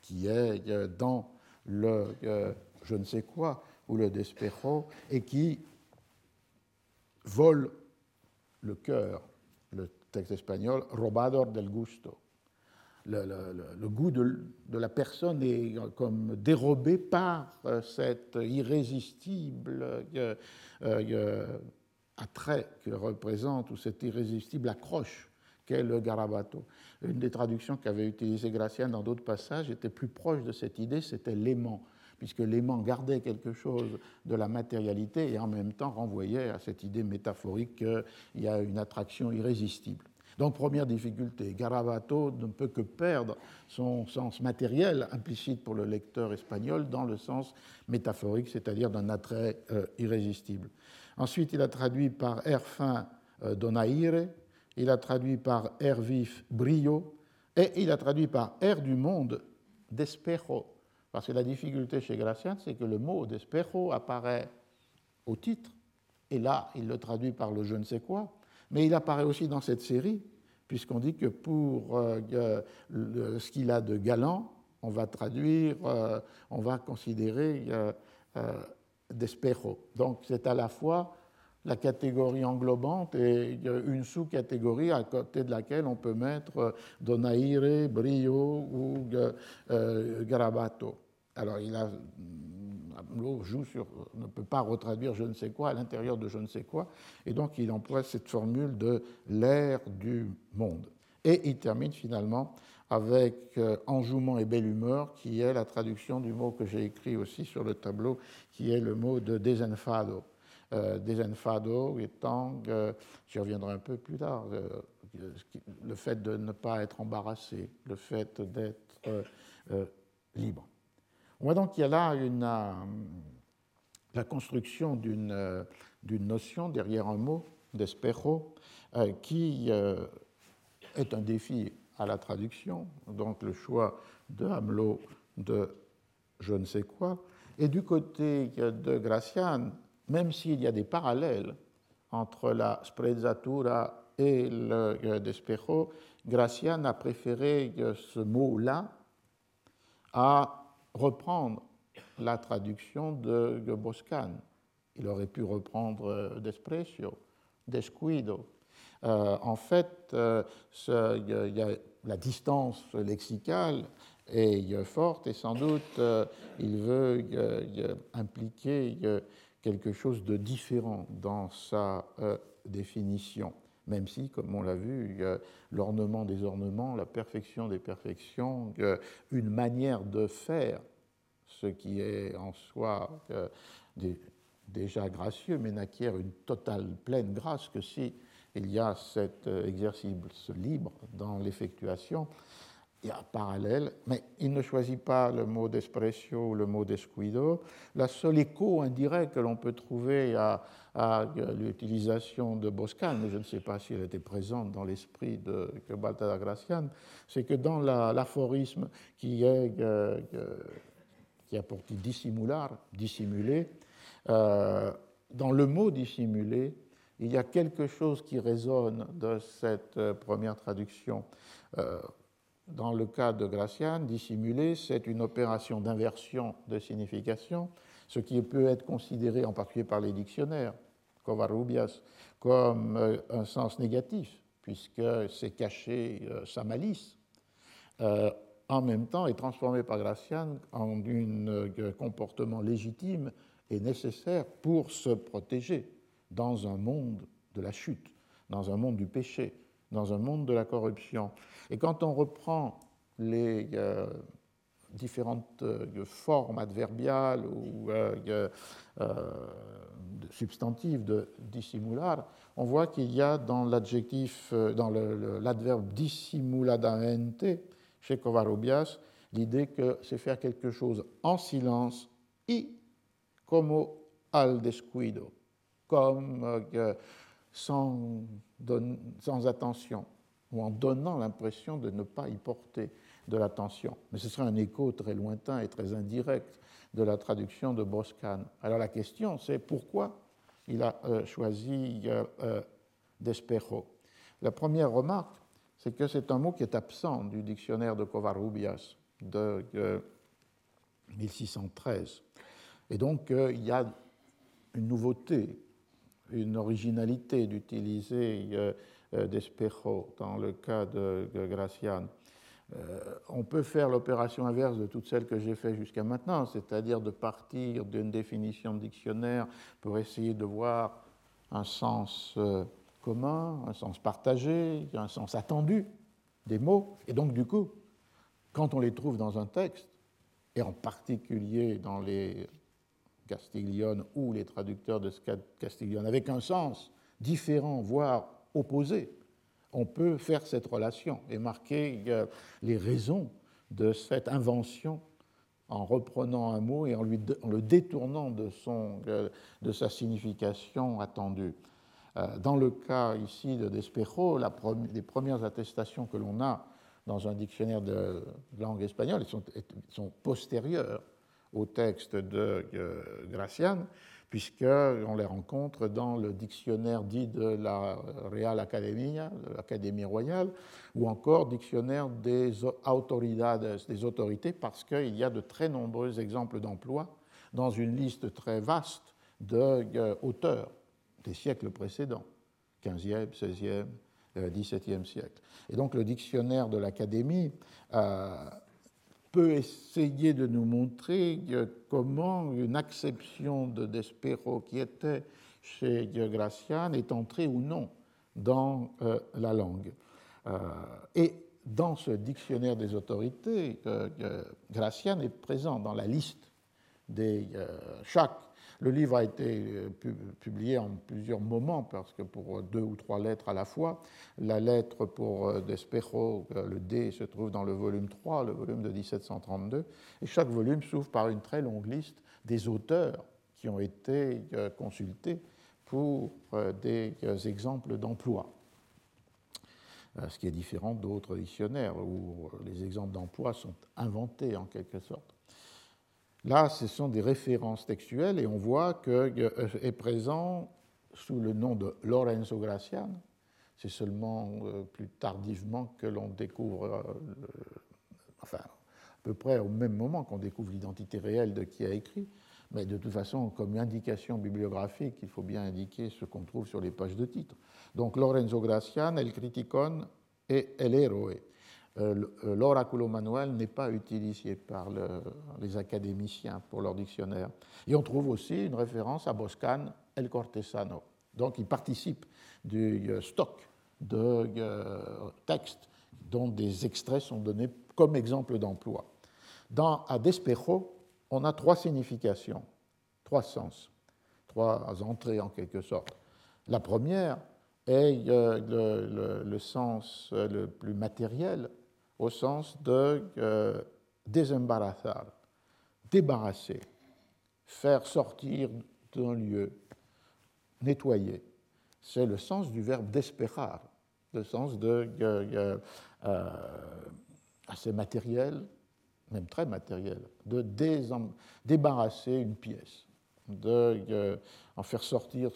qui est euh, dans le euh, je ne sais quoi ou le despejo et qui vole le cœur, le texte espagnol, robador del gusto. Le, goût de, la personne est comme dérobé par cette irrésistible attrait que représente, ou cette irrésistible accroche qu'est le garabato. Une des traductions qu'avait utilisé Gracien dans d'autres passages était plus proche de cette idée, c'était l'aimant, puisque l'aimant gardait quelque chose de la matérialité et en même temps renvoyait à cette idée métaphorique qu'il y a une attraction irrésistible. Donc, première difficulté, Garabato ne peut que perdre son sens matériel implicite pour le lecteur espagnol dans le sens métaphorique, c'est-à-dire d'un attrait euh, irrésistible. Ensuite, il a traduit par air fin euh, donaire, il a traduit par air vif brio, et il a traduit par air du monde despejo. Parce que la difficulté chez Gracian, c'est que le mot despejo apparaît au titre, et là, il le traduit par le je ne sais quoi, mais il apparaît aussi dans cette série, puisqu'on dit que pour euh, ce qu'il a de galant, on va traduire, euh, on va considérer Donc c'est à la fois la catégorie englobante et une sous-catégorie à côté de laquelle on peut mettre euh, donaire, brio ou euh, garabato. Alors il a, joue sur, ne peut pas retraduire je ne sais quoi à l'intérieur de je ne sais quoi, et donc il emploie cette formule de l'air du monde. Et il termine finalement avec euh, enjouement et belle humeur, qui est la traduction du mot que j'ai écrit aussi sur le tableau, qui est le mot de desenfado. Euh, desenfado étant, euh, j'y reviendrai un peu plus tard, euh, le fait de ne pas être embarrassé, le fait d'être libre. On voit donc qu'il y a là la construction d'une notion derrière un mot, d'espejo, qui est un défi à la traduction, donc le choix de Hamelot de je ne sais quoi. Et du côté de Gracian, même s'il y a des parallèles entre la sprezzatura et le despejo, Gracian a préféré ce mot-là à reprendre la traduction de Boscan. Il aurait pu reprendre desprecio, descuido. Euh, en fait, euh, y a la distance lexicale est forte et sans doute euh, il veut impliquer quelque chose de différent dans sa définition, même si, comme on l'a vu, l'ornement des ornements, la perfection des perfections, une manière de faire ce qui est en soi déjà gracieux, mais n'acquiert une totale pleine grâce que si il y a cet euh, exercice libre dans l'effectuation. Il y a un parallèle, mais il ne choisit pas le mot d'espresso ou le mot descuido. La seule écho indirect que l'on peut trouver à, l'utilisation de Boscan, mais je ne sais pas si elle était présente dans l'esprit de que Balthazar Gracian, c'est que dans l'aphorisme qui, est, euh, qui a pour titre dissimular, dissimuler, euh, dans le mot dissimuler, il y a quelque chose qui résonne de cette euh, première traduction. Euh, dans le cas de Gracian, dissimuler, c'est une opération d'inversion de signification, ce qui peut être considéré en particulier par les dictionnaires, comme euh, un sens négatif puisque c'est cacher sa malice, en même temps est transformé par Gracian en un comportement légitime et nécessaire pour se protéger dans un monde de la chute, dans un monde du péché, dans un monde de la corruption. Et quand on reprend les euh, différentes euh, formes adverbiales ou euh, substantives de dissimular, on voit qu'il y a dans l'adjectif, dans l'adverbe dissimuladamente, chez Covarrubias, l'idée que c'est faire quelque chose en silence y como al descuido, comme sans, sans attention ou en donnant l'impression de ne pas y porter de l'attention. Mais ce serait un écho très lointain et très indirect de la traduction de Boscan. Alors la question, c'est pourquoi il a euh, choisi euh, euh, Despejo? La première remarque, c'est que c'est un mot qui est absent du dictionnaire de Covarrubias de 1613. Et donc, il y a une nouveauté, une originalité d'utiliser euh, d'Espejo dans le cas de, Gracian. Euh, on peut faire l'opération inverse de toutes celles que j'ai faites jusqu'à maintenant, c'est-à-dire de partir d'une définition de dictionnaire pour essayer de voir un sens euh, commun, un sens partagé, un sens attendu des mots. Et donc, du coup, quand on les trouve dans un texte, et en particulier dans les Castiglione ou les traducteurs de Castiglione, avec un sens différent, voire opposés, on peut faire cette relation et marquer euh, les raisons de cette invention en reprenant un mot et en, le détournant de, son, euh, de, sa signification attendue. Euh, dans le cas ici de Despejo, les premières attestations que l'on a dans un dictionnaire de langue espagnole sont postérieures au texte de Gracian, puisqu'on les rencontre dans le dictionnaire dit de la Real Academia, l'Académie royale, ou encore dictionnaire des autoridades, des autorités, parce qu'il y a de très nombreux exemples d'emploi dans une liste très vaste d'auteurs euh, des siècles précédents, 15e, 16e, 17e siècle. Et donc le dictionnaire de l'Académie euh, peut essayer de nous montrer comment une acception de Despero qui était chez Gracian est entrée ou non dans euh, la langue. Euh, et dans ce dictionnaire des autorités, euh, Gracian est présent dans la liste des chaque le livre a été euh, publié en plusieurs moments, parce que pour deux ou trois lettres à la fois, la lettre pour euh, Despejo, euh, le D, se trouve dans le volume 3, le volume de 1732, et chaque volume s'ouvre par une très longue liste des auteurs qui ont été consultés pour des exemples d'emploi. Ce qui est différent d'autres dictionnaires où les exemples d'emploi sont inventés en quelque sorte. Là, ce sont des références textuelles et on voit que euh, est présent sous le nom de Lorenzo Gracian. C'est seulement euh, plus tardivement que l'on découvre, euh, enfin, à peu près au même moment qu'on découvre l'identité réelle de qui a écrit, mais de toute façon, comme indication bibliographique, il faut bien indiquer ce qu'on trouve sur les pages de titre. Donc Lorenzo Gracian, El Criticon et El Héroe. Euh, euh, l'oraculo manuel n'est pas utilisé par les académiciens pour leur dictionnaire. Et on trouve aussi une référence à Boscan El Cortesano. Donc il participe du euh, stock de textes dont des extraits sont donnés comme exemple d'emploi. Dans à Despejo, on a trois significations, trois sens, trois entrées en quelque sorte. La première est le sens le plus matériel au sens de euh, désembarazar, débarrasser, faire sortir d'un lieu, nettoyer. C'est le sens du verbe desperar, le sens de euh, euh, assez matériel, même très matériel, de débarrasser une pièce, de en faire sortir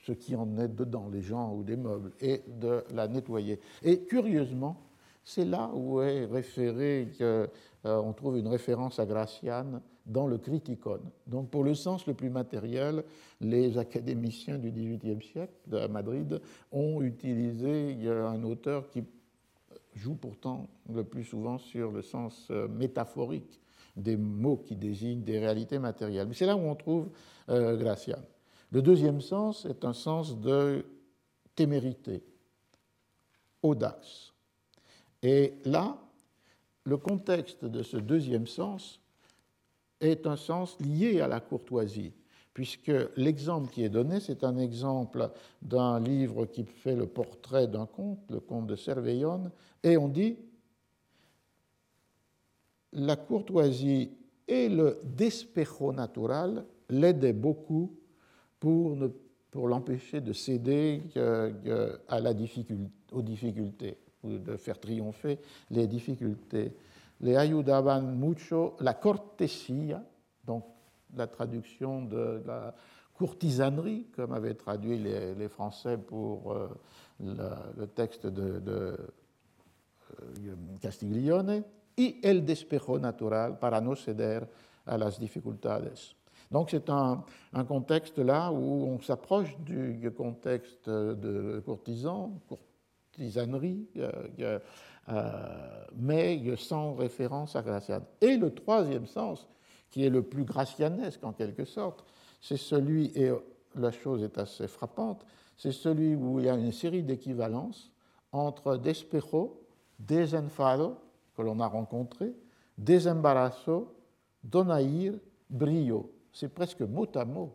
ce qui en est dedans, les gens ou des meubles, et de la nettoyer. Et curieusement, c'est là où est référé, euh, on trouve une référence à Gracian dans le Criticon. Donc, pour le sens le plus matériel, les académiciens du XVIIIe siècle à Madrid ont utilisé un auteur qui joue pourtant le plus souvent sur le sens euh, métaphorique des mots qui désignent des réalités matérielles. Mais c'est là où on trouve euh, Gracian. Le deuxième sens est un sens de témérité, audace. Et là, le contexte de ce deuxième sens est un sens lié à la courtoisie, puisque l'exemple qui est donné, c'est un exemple d'un livre qui fait le portrait d'un comte, le comte de Cervellon, et on dit la courtoisie et le despejo natural l'aidaient beaucoup pour, pour l'empêcher de céder à la difficulté, aux difficultés, de faire triompher les difficultés le ayudaban mucho la cortesía, donc la traduction de la courtisanerie, comme avaient traduit les, Français pour euh, le, texte de, euh, Castiglione, y el despejo natural para no ceder a las dificultades. Donc c'est un, contexte là où on s'approche du contexte de courtisan, courtisanerie, euh, euh, mais sans référence à Gracian. Et le troisième sens, qui est le plus gracianesque en quelque sorte, c'est celui, et la chose est assez frappante, c'est celui où il y a une série d'équivalences entre despejo, desenfado, que l'on a rencontré, desembarazo, donair, brio. C'est presque mot à mot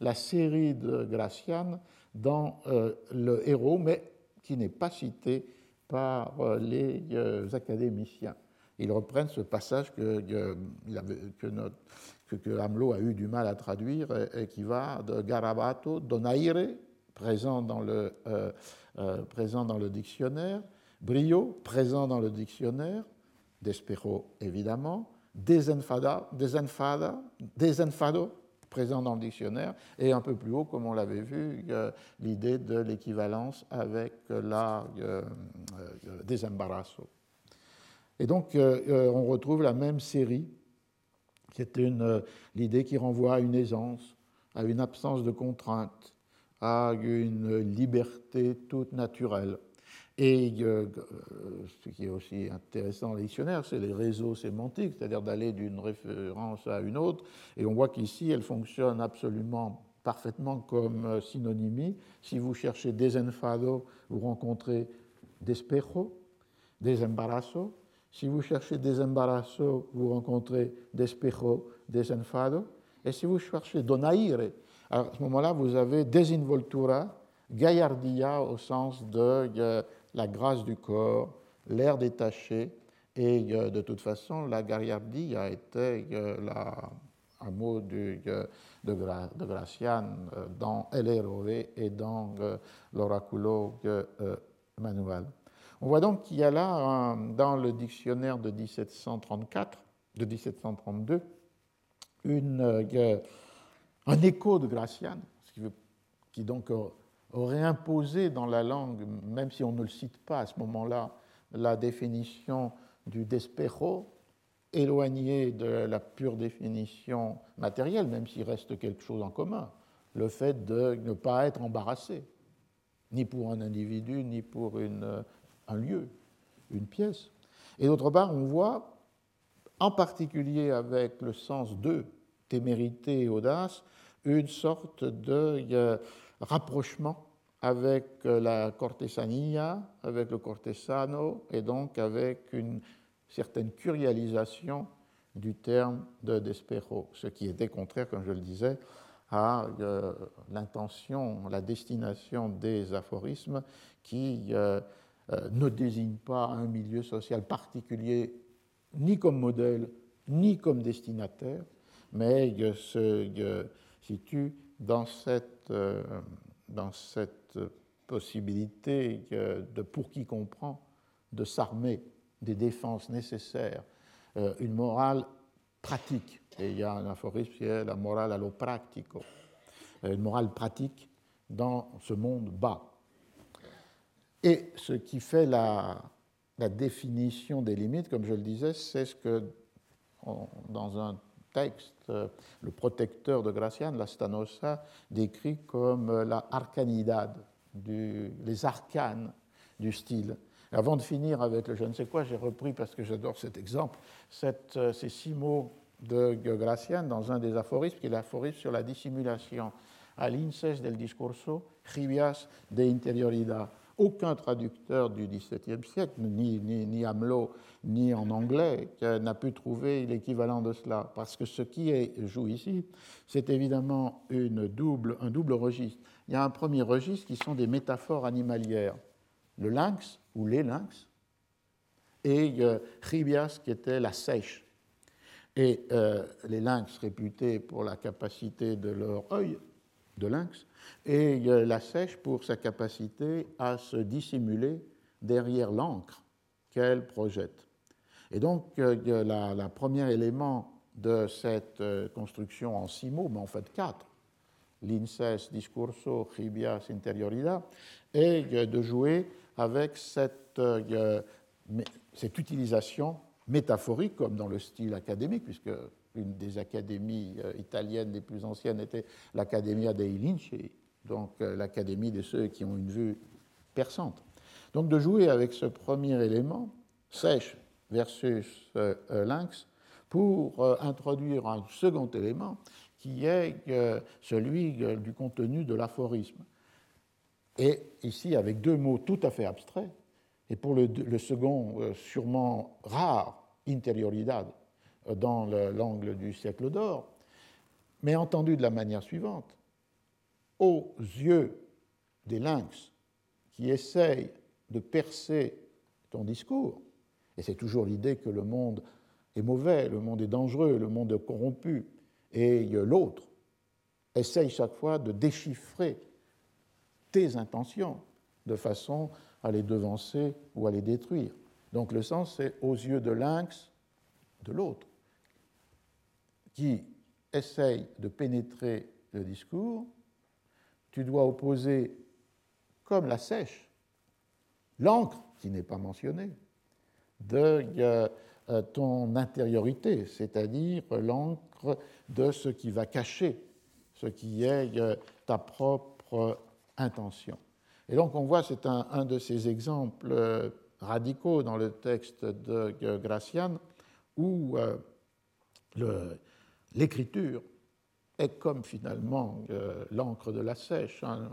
la série de Gracian dans euh, le héros, mais qui n'est pas cité par euh, les euh, académiciens. Ils reprennent ce passage que, que, Hamelot a eu du mal à traduire et, qui va de Garabato, Donaire, présent dans le, euh, présent dans le dictionnaire, Brio, présent dans le dictionnaire, Despero, évidemment, Desenfada, Desenfada, Desenfado, présent dans le dictionnaire, et un peu plus haut, comme on l'avait vu, l'idée de l'équivalence avec la euh, euh. Et donc, euh, on retrouve la même série, qui est l'idée qui renvoie à une aisance, à une absence de contrainte, à une liberté toute naturelle. Et euh, ce qui est aussi intéressant dans le dictionnaire, c'est les réseaux sémantiques, c'est-à-dire d'aller d'une référence à une autre. Et on voit qu'ici, elle fonctionne absolument parfaitement comme euh, synonymie. Si vous cherchez desenfado, vous rencontrez despejo, desembarazo. Si vous cherchez desembarazo, vous rencontrez despejo, desenfado. Et si vous cherchez donaire, à ce moment-là, vous avez desinvoltura, gallardia au sens de euh, la grâce du corps, l'air détaché, et euh, de toute façon, la gaillardie a été euh, un mot de, de, Gracian euh, dans El et dans l'Oraculo Manuel. On voit donc qu'il y a là, dans le dictionnaire de 1734, de 1732, une, un écho de Gracian, qui donc aurait imposé dans la langue, même si on ne le cite pas à ce moment-là, la définition du despejo, éloignée de la pure définition matérielle, même s'il reste quelque chose en commun, le fait de ne pas être embarrassé, ni pour un individu, ni pour un lieu, une pièce. Et d'autre part, on voit, en particulier avec le sens de témérité et audace, une sorte de rapprochement avec euh, la cortesanía, avec le cortesano, et donc avec une certaine curialisation du terme de despero, ce qui était contraire, comme je le disais, à euh, l'intention, la destination des aphorismes qui euh, ne désignent pas un milieu social particulier ni comme modèle, ni comme destinataire, mais se situent dans cette dans cette possibilité de, pour qui comprend, de s'armer des défenses nécessaires, euh, une morale pratique. Et il y a un aphorisme qui est la morale allo pratico, euh, une morale pratique dans ce monde bas. Et ce qui fait la, la définition des limites, comme je le disais, c'est ce que, dans un texte, le protecteur de Gracian, la Stanosa, décrit comme la arcanidad, les arcanes du style. Avant de finir avec le je ne sais quoi, j'ai repris, parce que j'adore cet exemple, ces six mots de Gracian dans un des aphorismes, qui est l'aphorisme sur la dissimulation. Al inces del discurso, jibias de interioridad aucun traducteur du XVIIe siècle, ni, ni, ni Hamelot, ni en anglais, n'a pu trouver l'équivalent de cela. Parce que ce qui est, joue ici, c'est évidemment une double, un double registre. Il y a un premier registre qui sont des métaphores animalières. Le lynx ou les lynx, et euh, qui était la sèche. Et euh, les lynx réputés pour la capacité de leur œil de lynx, et la sèche pour sa capacité à se dissimuler derrière l'encre qu'elle projette. Et donc, le premier élément de cette euh, construction en six mots, mais en fait quatre, l'inces discurso chibias interioridad, est de jouer avec cette, euh, cette utilisation métaphorique, comme dans le style académique, puisque une des académies euh, italiennes les plus anciennes était l'Accademia dei Linci, donc euh, l'académie de ceux qui ont une vue perçante. Donc de jouer avec ce premier élément, sèche versus euh, lynx, pour introduire un second élément qui est celui du contenu de l'aphorisme. Et ici, avec deux mots tout à fait abstraits, et pour le, le second sûrement rare, interioridad, dans l'angle du siècle d'or, mais entendu de la manière suivante. Aux yeux des lynx qui essayent de percer ton discours, et c'est toujours l'idée que le monde est mauvais, le monde est dangereux, le monde est corrompu, et l'autre essaye chaque fois de déchiffrer tes intentions de façon à les devancer ou à les détruire. Donc le sens, c'est aux yeux de lynx de l'autre qui essaye de pénétrer le discours, tu dois opposer, comme la sèche, l'encre, qui n'est pas mentionnée, de euh, ton intériorité, c'est-à-dire l'encre de ce qui va cacher ce qui est euh, ta propre intention. Et donc on voit, c'est un, de ces exemples euh, radicaux dans le texte de Gracian, où le, l'écriture est comme finalement euh, l'encre de la sèche, un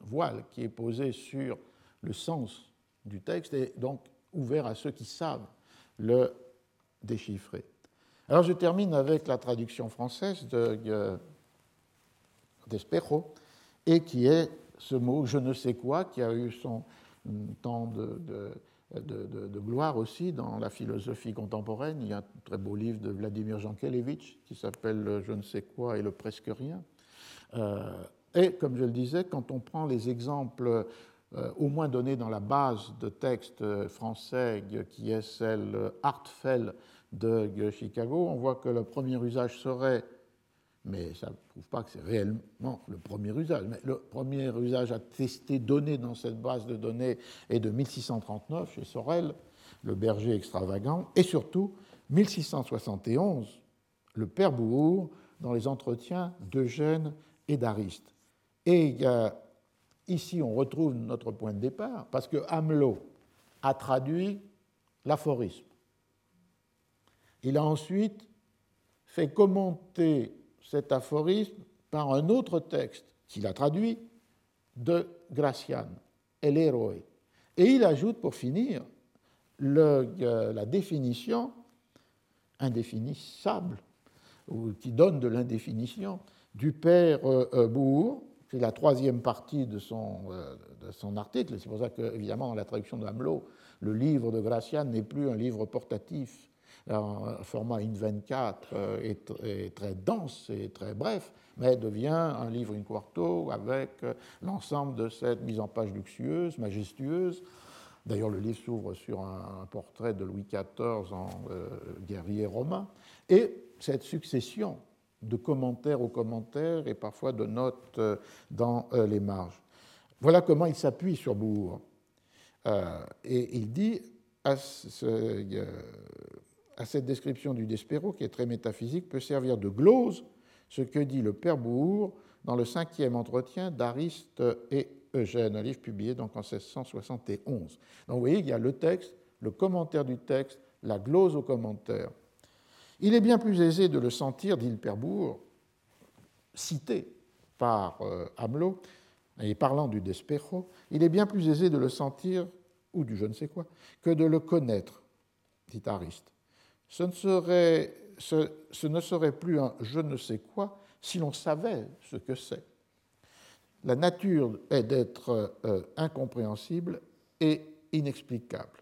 voile qui est posé sur le sens du texte et donc ouvert à ceux qui savent le déchiffrer. Alors je termine avec la traduction française de euh, et qui est ce mot je ne sais quoi qui a eu son temps de, gloire aussi dans la philosophie contemporaine. Il y a un très beau livre de Vladimir Jankelevitch qui s'appelle Je ne sais quoi et le presque rien. Euh, et comme je le disais, quand on prend les exemples euh, au moins donnés dans la base de texte français qui est celle Hartfell de Chicago, on voit que le premier usage serait mais ça ne prouve pas que c'est réellement le premier usage. Mais le premier usage attesté, donné dans cette base de données est de 1639 chez Sorel, le berger extravagant, et surtout 1671, le père Bourg, dans les entretiens d'Eugène et d'Ariste. Et ici, on retrouve notre point de départ, parce que Hamelot a traduit l'aphorisme. Il a ensuite fait commenter cet aphorisme par un autre texte qu'il a traduit de Gracian, El Héroe. Et il ajoute pour finir euh, la définition indéfinissable, ou qui donne de l'indéfinition, du père euh, euh Bourg, c'est la troisième partie de son, euh, de son article. C'est pour ça que, évidemment, dans la traduction de Hamelot, le livre de Gracian n'est plus un livre portatif, un format IN24 euh, est, très dense et très bref, mais devient un livre in quarto avec euh, l'ensemble de cette mise en page luxueuse, majestueuse. D'ailleurs, le livre s'ouvre sur un, portrait de Louis XIV en euh, guerrier romain. Et cette succession de commentaires aux commentaires et parfois de notes dans les marges. Voilà comment il s'appuie sur Bourg. et il dit à, euh, à cette description du Despero, qui est très métaphysique, peut servir de glose ce que dit le père Bourg dans le cinquième entretien d'Ariste et Eugène, un livre publié donc en 1671. Donc vous voyez, il y a le texte, le commentaire du texte, la glose au commentaire. Il est bien plus aisé de le sentir, dit le père Bourg, cité par euh, Hamelot, et parlant du Despero, il est bien plus aisé de le sentir, ou du je ne sais quoi, que de le connaître, dit Ariste. Ce ne serait, plus un je ne sais quoi si l'on savait ce que c'est. La nature est d'être euh, incompréhensible et inexplicable.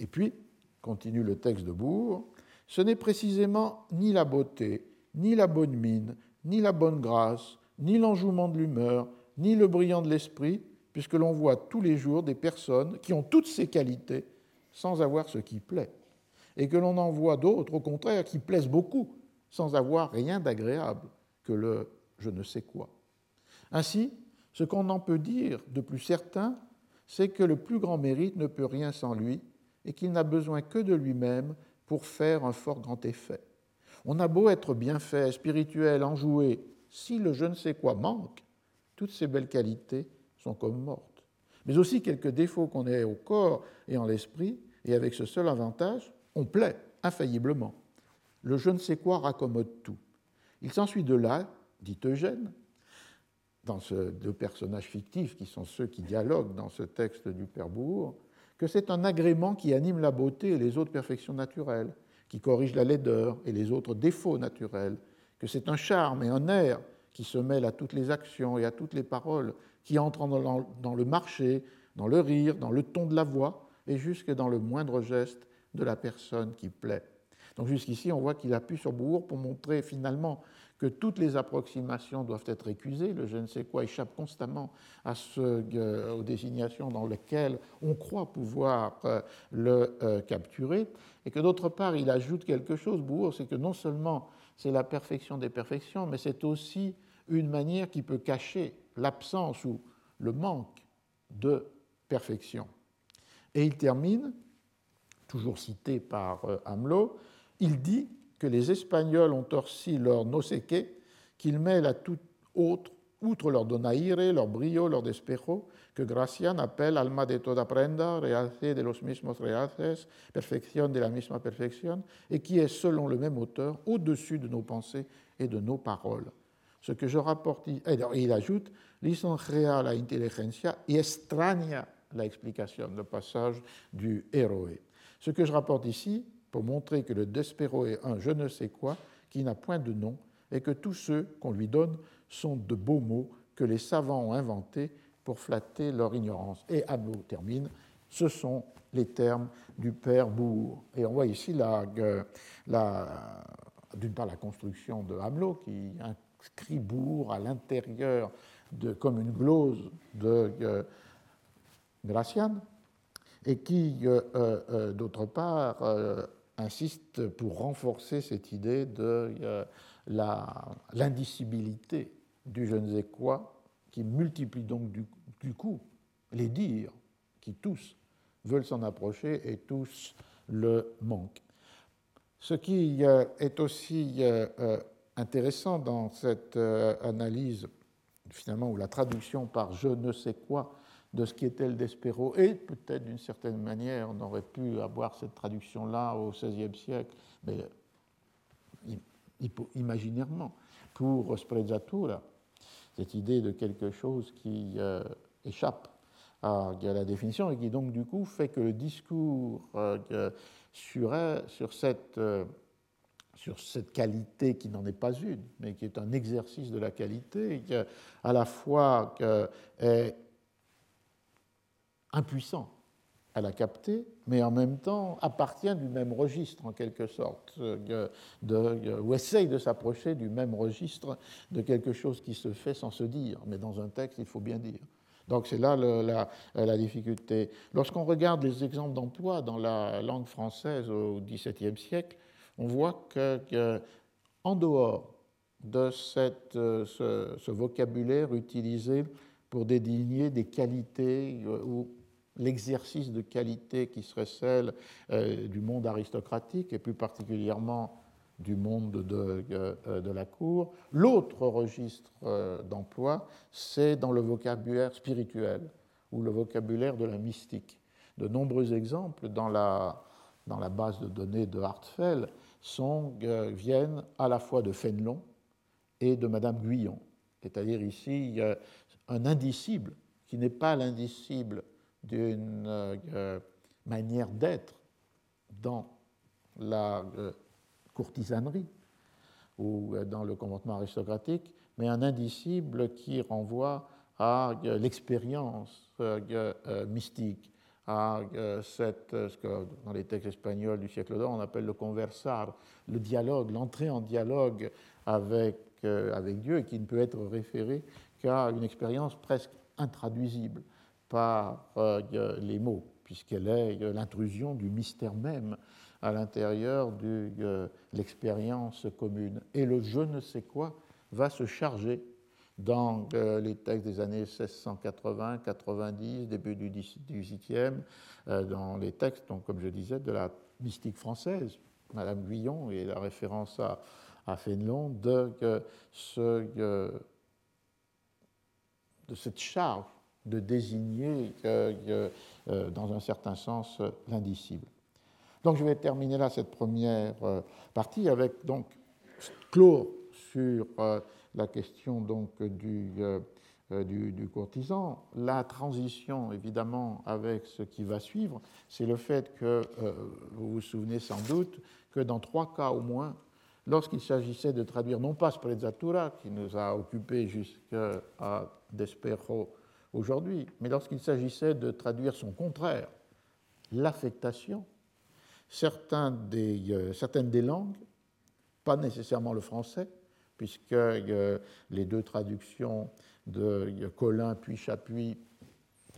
Et puis, continue le texte de Bourg, ce n'est précisément ni la beauté, ni la bonne mine, ni la bonne grâce, ni l'enjouement de l'humeur, ni le brillant de l'esprit, puisque l'on voit tous les jours des personnes qui ont toutes ces qualités sans avoir ce qui plaît, et que l'on en voit d'autres, au contraire, qui plaisent beaucoup, sans avoir rien d'agréable que le je ne sais quoi. Ainsi, ce qu'on en peut dire de plus certain, c'est que le plus grand mérite ne peut rien sans lui, et qu'il n'a besoin que de lui-même pour faire un fort grand effet. On a beau être bien fait, spirituel, enjoué, si le je ne sais quoi manque, toutes ces belles qualités sont comme mortes. Mais aussi quelques défauts qu'on ait au corps et en l'esprit, et avec ce seul avantage, on plaît infailliblement. Le je ne sais quoi raccommode tout. Il s'ensuit de là, dit Eugène, dans ces deux personnages fictifs qui sont ceux qui dialoguent dans ce texte du Père Bourg, que c'est un agrément qui anime la beauté et les autres perfections naturelles, qui corrige la laideur et les autres défauts naturels, que c'est un charme et un air qui se mêlent à toutes les actions et à toutes les paroles, qui entrent dans le marché, dans le rire, dans le ton de la voix et jusque dans le moindre geste de la personne qui plaît. Donc jusqu'ici, on voit qu'il appuie sur Bourg pour montrer finalement que toutes les approximations doivent être écusées. Le je ne sais quoi échappe constamment à ce, euh, aux désignations dans lesquelles on croit pouvoir euh, le euh, capturer. Et que d'autre part, il ajoute quelque chose, Bourg, c'est que non seulement c'est la perfection des perfections, mais c'est aussi une manière qui peut cacher l'absence ou le manque de perfection. Et il termine, toujours cité par Hamelot, il dit que les Espagnols ont torsi leur noseque, qu'ils mêlent à tout autre, outre leur donaire, leur brio, leur despero, que Gracian appelle alma de toda prenda, realce de los mismos realces, perfección de la misma perfección, et qui est, selon le même auteur, au-dessus de nos pensées et de nos paroles. Ce que je rapporte, et il ajoute, lisonjea la inteligencia y extraña la explicación, le passage du héroé. Ce que je rapporte ici pour montrer que le Despero est un je ne sais quoi qui n'a point de nom et que tous ceux qu'on lui donne sont de beaux mots que les savants ont inventés pour flatter leur ignorance. Et Hamelot termine, ce sont les termes du père Bourg. Et on voit ici la, la, d'une part la construction de Hamelot qui inscrit Bourg à l'intérieur de, comme une glose de euh, Gracian, et qui, euh, euh, d'autre part, insiste pour renforcer cette idée de euh, l'indicibilité du je ne sais quoi, qui multiplie donc du, coup les dires qui tous veulent s'en approcher et tous le manquent. Ce qui euh, est aussi euh, intéressant dans cette analyse, finalement, ou la traduction par je ne sais quoi de ce qui était le Despero, et peut-être d'une certaine manière, on aurait pu avoir cette traduction-là au XVIe siècle, mais imaginairement, pour Sprezzatura, cette idée de quelque chose qui euh, échappe à, la définition et qui donc du coup fait que le discours euh, sur, sur, cette, euh, sur cette qualité qui n'en est pas une, mais qui est un exercice de la qualité, qui à la fois est impuissant à la capter, mais en même temps appartient du même registre en quelque sorte, euh, de, ou essaye de s'approcher du même registre de quelque chose qui se fait sans se dire, mais dans un texte il faut bien dire. Donc c'est là la, difficulté. Lorsqu'on regarde les exemples d'emploi dans la langue française au XVIIe siècle, on voit que, en dehors de euh, ce, ce vocabulaire utilisé pour désigner des qualités euh, ou l'exercice de qualité qui serait celle du monde aristocratique et plus particulièrement du monde de, de la cour. L'autre registre d'emploi, c'est dans le vocabulaire spirituel ou le vocabulaire de la mystique. De nombreux exemples dans la, dans la base de données de Hartfell sont, viennent à la fois de Fénelon et de Madame Guyon. C'est-à-dire ici, un indicible qui n'est pas l'indicible d'une euh, manière d'être dans la euh, courtisanerie ou euh, dans le conventement aristocratique, mais un indicible qui renvoie à l'expérience mystique, à cette, ce que dans les textes espagnols du siècle d'or on appelle le conversar, le dialogue, l'entrée en dialogue avec, avec Dieu, qui ne peut être référé qu'à une expérience presque intraduisible par euh, les mots, puisqu'elle est euh, l'intrusion du mystère même à l'intérieur de euh, l'expérience commune. Et le je ne sais quoi va se charger dans les textes des années 1680, 90, début du XVIIIe, dans les textes, donc, comme je disais, de la mystique française, Madame Guyon et la référence à, à Fénelon, de cette charge de désigner, euh, dans un certain sens, l'indicible. Donc je vais terminer là cette première euh, partie avec donc clore sur euh, la question donc du, du, courtisan. La transition, évidemment, avec ce qui va suivre, c'est le fait que, vous vous souvenez sans doute, que dans trois cas au moins, lorsqu'il s'agissait de traduire non pas Sprezzatura, qui nous a occupés jusqu'à Despero aujourd'hui, mais lorsqu'il s'agissait de traduire son contraire, l'affectation, euh, certaines des langues, pas nécessairement le français, puisque euh, les deux traductions de Colin puis Chapuis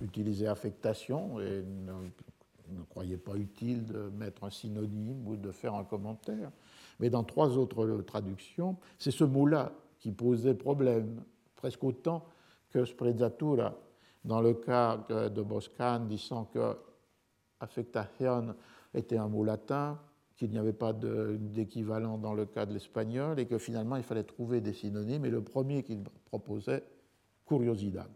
utilisaient affectation et ne croyaient pas utile de mettre un synonyme ou de faire un commentaire. Mais dans trois autres traductions, c'est ce mot-là qui posait problème, presque autant que sprezzatura, dans le cas de Boscan, disant que affectation était un mot latin, qu'il n'y avait pas d'équivalent dans le cas de l'espagnol et que finalement il fallait trouver des synonymes. Et le premier qu'il proposait, curiosidad.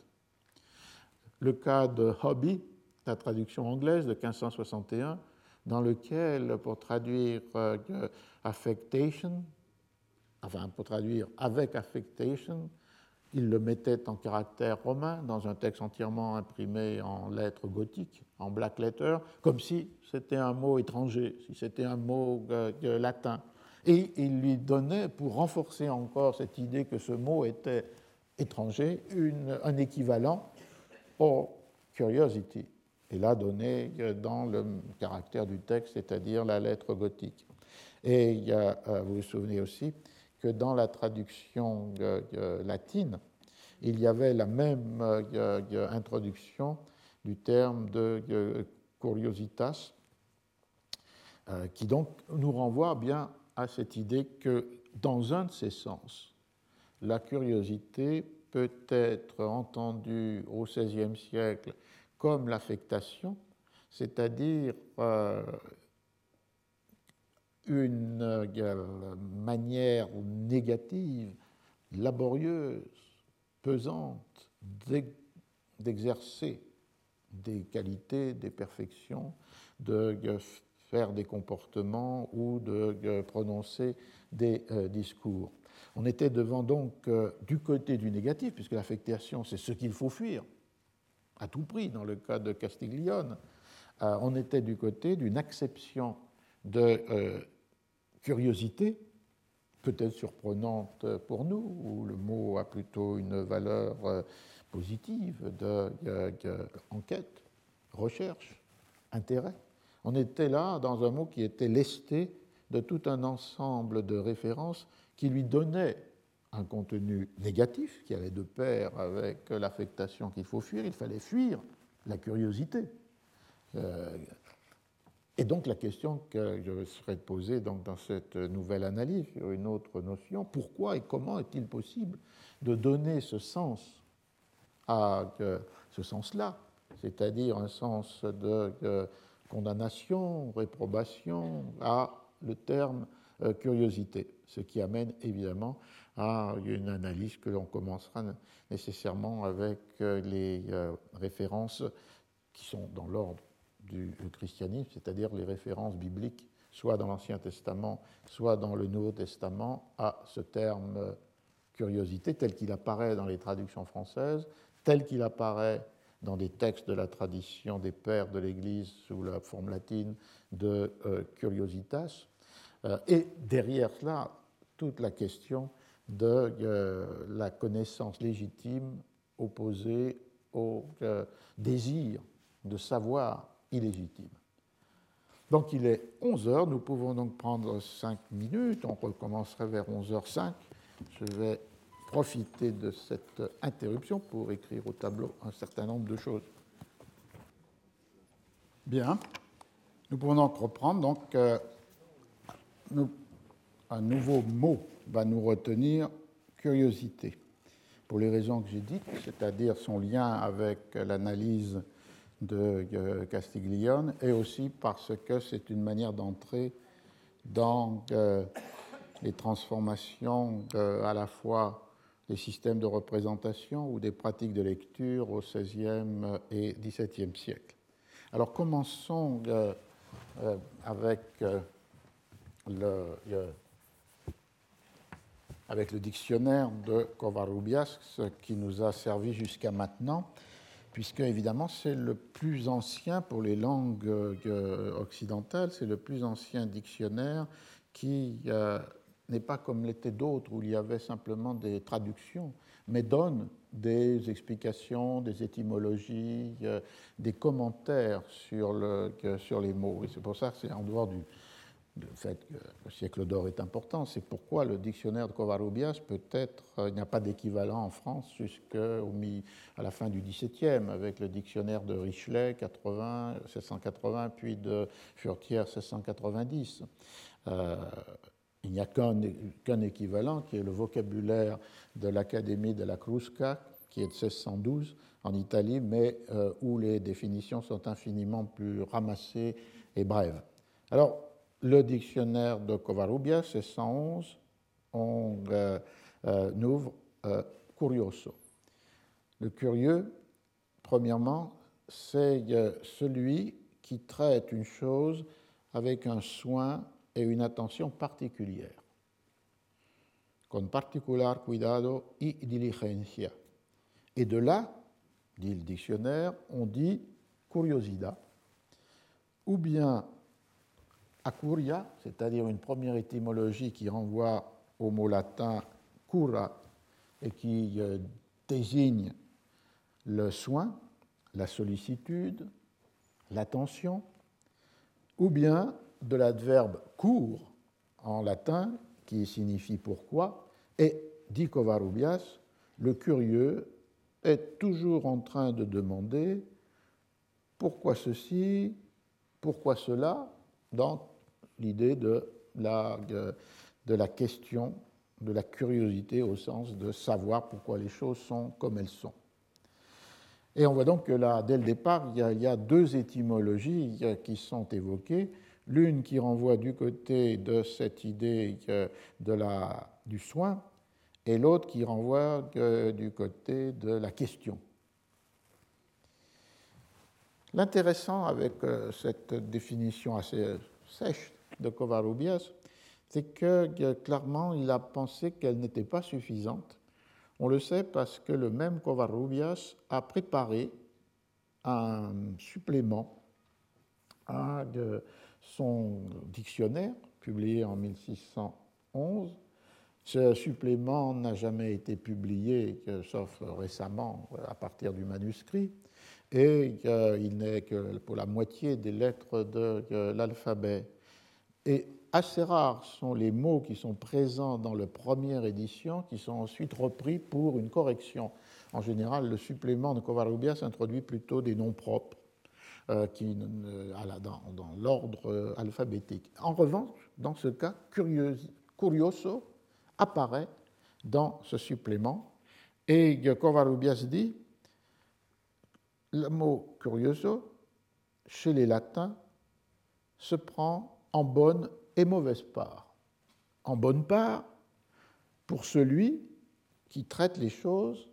Le cas de hobby, la traduction anglaise de 1561, dans lequel, pour traduire euh, affectation, enfin pour traduire avec affectation, il le mettait en caractère romain dans un texte entièrement imprimé en lettres gothiques, en black letter, comme si c'était un mot étranger, si c'était un mot euh, latin. Et il lui donnait, pour renforcer encore cette idée que ce mot était étranger, un équivalent au curiosity. Et là donné euh, dans le caractère du texte, c'est-à-dire la lettre gothique. Et euh, vous vous souvenez aussi que dans la traduction latine, il y avait la même euh, introduction du terme de curiositas, euh, qui donc nous renvoie bien à cette idée que dans un de ces sens, la curiosité peut être entendue au XVIe siècle comme l'affectation, c'est-à-dire euh, une manière négative, laborieuse, pesante d'exercer des qualités, des perfections, de faire des comportements ou de prononcer des euh, discours. On était devant donc euh, du côté du négatif, puisque l'affectation, c'est ce qu'il faut fuir, à tout prix, dans le cas de Castiglione. Euh, on était du côté d'une acception de curiosité peut-être surprenante pour nous, où le mot a plutôt une valeur euh, positive d'enquête, recherche, intérêt. On était là dans un mot qui était lesté de tout un ensemble de références qui lui donnaient un contenu négatif qui allait de pair avec l'affectation qu'il faut fuir. Il fallait fuir la curiosité. Euh, et donc la question que je serais poser donc dans cette nouvelle analyse sur une autre notion, pourquoi et comment est-il possible de donner ce sens à ce sens-là c'est-à-dire un sens de condamnation, réprobation, à le terme curiosité, ce qui amène évidemment à une analyse que l'on commencera nécessairement avec les références qui sont dans l'ordre du christianisme, c'est-à-dire les références bibliques, soit dans l'Ancien Testament, soit dans le Nouveau Testament, à ce terme curiosité tel qu'il apparaît dans les traductions françaises, tel qu'il apparaît dans des textes de la tradition des pères de l'Église sous la forme latine de euh, curiositas, euh, et derrière cela, toute la question de euh, la connaissance légitime opposée au désir de savoir illégitime. Donc il est 11 heures, nous pouvons donc prendre 5 minutes, on recommencerait vers 11h05. Je vais profiter de cette interruption pour écrire au tableau un certain nombre de choses. Bien, nous pouvons donc reprendre. Donc, euh, un nouveau mot va nous retenir curiosité, pour les raisons que j'ai dites, c'est-à-dire son lien avec l'analyse de euh, Castiglione, et aussi parce que c'est une manière d'entrer dans euh, les transformations à la fois des systèmes de représentation ou des pratiques de lecture au XVIe et XVIIe siècle. Alors commençons euh, avec, le, avec le dictionnaire de Covarrubias qui nous a servi jusqu'à maintenant puisque évidemment c'est le plus ancien pour les langues euh, occidentales, c'est le plus ancien dictionnaire qui euh, n'est pas comme l'étaient d'autres où il y avait simplement des traductions, mais donne des explications, des étymologies, euh, des commentaires sur, le, sur les mots. Et c'est pour ça que c'est en dehors du, le fait que le siècle d'or est important, c'est pourquoi le dictionnaire de Covarrubias peut-être, euh, il n'y a pas d'équivalent en France jusqu'à la fin du XVIIe, avec le dictionnaire de Richelet, 80, 1680, puis de Furtière, 1690. Euh, il n'y a qu'un équivalent, qui est le vocabulaire de l'Académie de la Crusca, qui est de 1612 en Italie, mais euh, où les définitions sont infiniment plus ramassées et brèves. Alors, le dictionnaire de Covarrubias, c'est 111, on euh, euh, ouvre euh, curioso. Le curieux, premièrement, c'est celui qui traite une chose avec un soin et une attention particulière. Con particular cuidado y diligencia. Et de là, dit le dictionnaire, on dit curiosidad, ou bien acuria, c'est-à-dire une première étymologie qui renvoie au mot latin cura et qui euh, désigne le soin, la sollicitude, l'attention, ou bien de l'adverbe cur en latin qui signifie pourquoi, et dit Covarrubias, le curieux est toujours en train de demander pourquoi ceci, pourquoi cela, dans l'idée de la, de la question, de la curiosité au sens de savoir pourquoi les choses sont comme elles sont. Et on voit donc que là, dès le départ, il y a, deux étymologies qui sont évoquées. L'une qui renvoie du côté de cette idée de la, du soin, et l'autre qui renvoie du côté de la question. L'intéressant avec euh, cette définition assez sèche de Covarrubias, c'est que clairement, il a pensé qu'elle n'était pas suffisante. On le sait parce que le même Covarrubias a préparé un supplément à son dictionnaire, publié en 1611. Ce supplément n'a jamais été publié, sauf récemment, à partir du manuscrit, et il n'est que pour la moitié des lettres de l'alphabet et assez rares sont les mots qui sont présents dans la première édition qui sont ensuite repris pour une correction. En général, le supplément de Covarrubias introduit plutôt des noms propres euh, qui, dans, dans l'ordre alphabétique. En revanche, dans ce cas, curioso apparaît dans ce supplément et Covarrubias dit le mot curioso, chez les latins, se prend en bonne et mauvaise part. En bonne part, pour celui qui traite les choses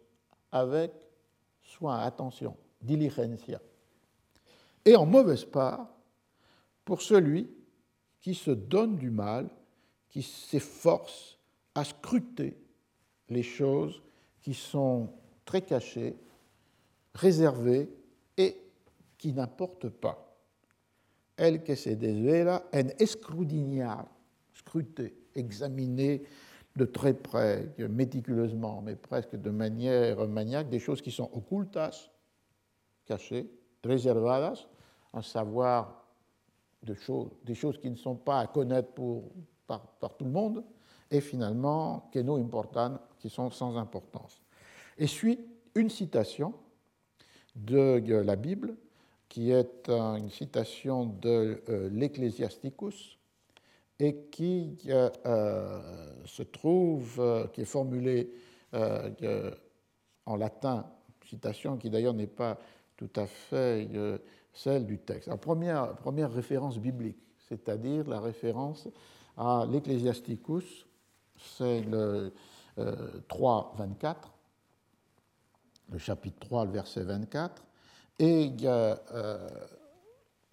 avec soin, attention, diligencia. Et en mauvaise part, pour celui qui se donne du mal, qui s'efforce à scruter les choses qui sont très cachées, réservées et qui n'importent pas. El que se desvela en escrudinar, scruter, examiner de très près, méticuleusement, mais presque de manière maniaque, des choses qui sont occultas, cachées, réservadas, un savoir de choses, des choses qui ne sont pas à connaître par, tout le monde, et finalement, que no importan, qui sont sans importance. Et suit une citation de la Bible, qui est une citation de euh, l'Ecclesiasticus, et qui euh, euh, se trouve, euh, qui est formulée en latin, citation qui d'ailleurs n'est pas tout à fait celle du texte. La première, première référence biblique, c'est-à-dire la référence à l'Ecclesiasticus, c'est le 3, 24, le chapitre 3, le verset 24, et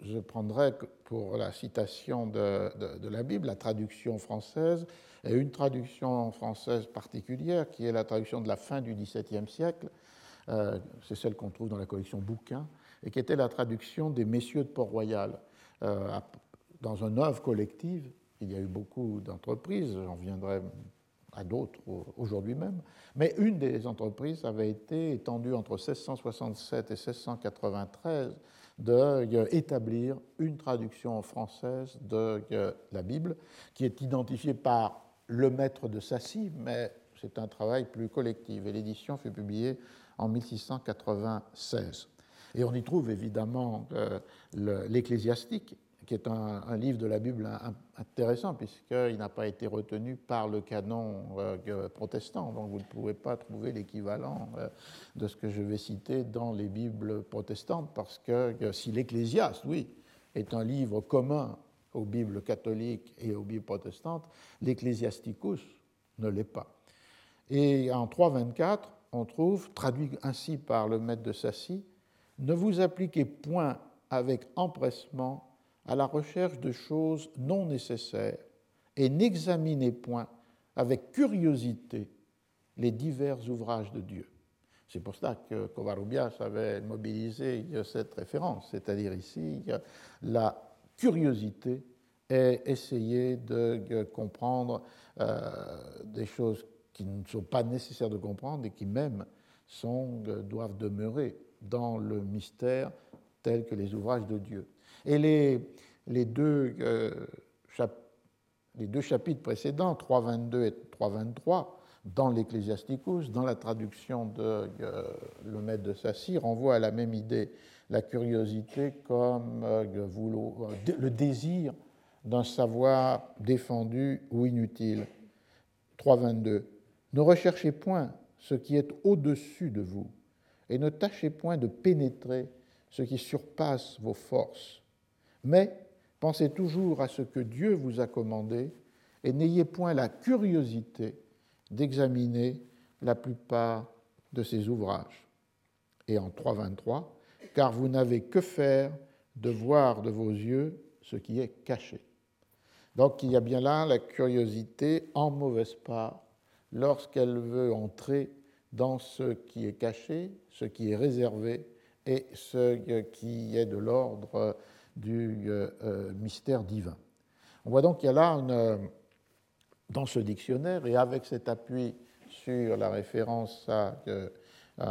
je prendrai pour la citation de, la Bible la traduction française, et une traduction française particulière qui est la traduction de la fin du XVIIe siècle, euh, c'est celle qu'on trouve dans la collection Bouquins, et qui était la traduction des Messieurs de Port-Royal. Euh, dans une œuvre collective, il y a eu beaucoup d'entreprises, j'en viendrai à d'autres aujourd'hui même, mais une des entreprises avait été étendue entre 1667 et 1693 d'établir une traduction française de la Bible qui est identifiée par le maître de Sassy, mais c'est un travail plus collectif. Et l'édition fut publiée en 1696. Et on y trouve évidemment euh, l'Ecclésiastique, qui est un, livre de la Bible intéressant, puisqu'il n'a pas été retenu par le canon euh, protestant. Donc vous ne pouvez pas trouver l'équivalent euh, de ce que je vais citer dans les Bibles protestantes, parce que euh, si l'Ecclésiaste, oui, est un livre commun aux Bibles catholiques et aux Bibles protestantes, l'Ecclésiasticus ne l'est pas. Et en 3.24, on trouve, traduit ainsi par le maître de Sassy, Ne vous appliquez point avec empressement à la recherche de choses non nécessaires et n'examinez point avec curiosité les divers ouvrages de Dieu. C'est pour cela que Covarrubias avait mobilisé cette référence, c'est-à-dire ici la curiosité et essayer de comprendre euh, des choses qui ne sont pas nécessaires de comprendre et qui même sont, doivent demeurer dans le mystère tel que les ouvrages de Dieu. Et les, les, deux, euh, les deux chapitres précédents, 3.22 et 3.23, dans l'Ecclésiasticus, dans la traduction de euh, le maître de Sassy, renvoient à la même idée, la curiosité comme euh, le désir d'un savoir défendu ou inutile. 3.22. Ne recherchez point ce qui est au-dessus de vous, et ne tâchez point de pénétrer ce qui surpasse vos forces mais pensez toujours à ce que Dieu vous a commandé et n'ayez point la curiosité d'examiner la plupart de ses ouvrages. Et en 3.23, car vous n'avez que faire de voir de vos yeux ce qui est caché. Donc il y a bien là la curiosité en mauvaise part lorsqu'elle veut entrer dans ce qui est caché, ce qui est réservé et ce qui est de l'ordre du euh, euh, mystère divin. On voit donc qu'il y a là, euh, dans ce dictionnaire, et avec cet appui sur la référence à,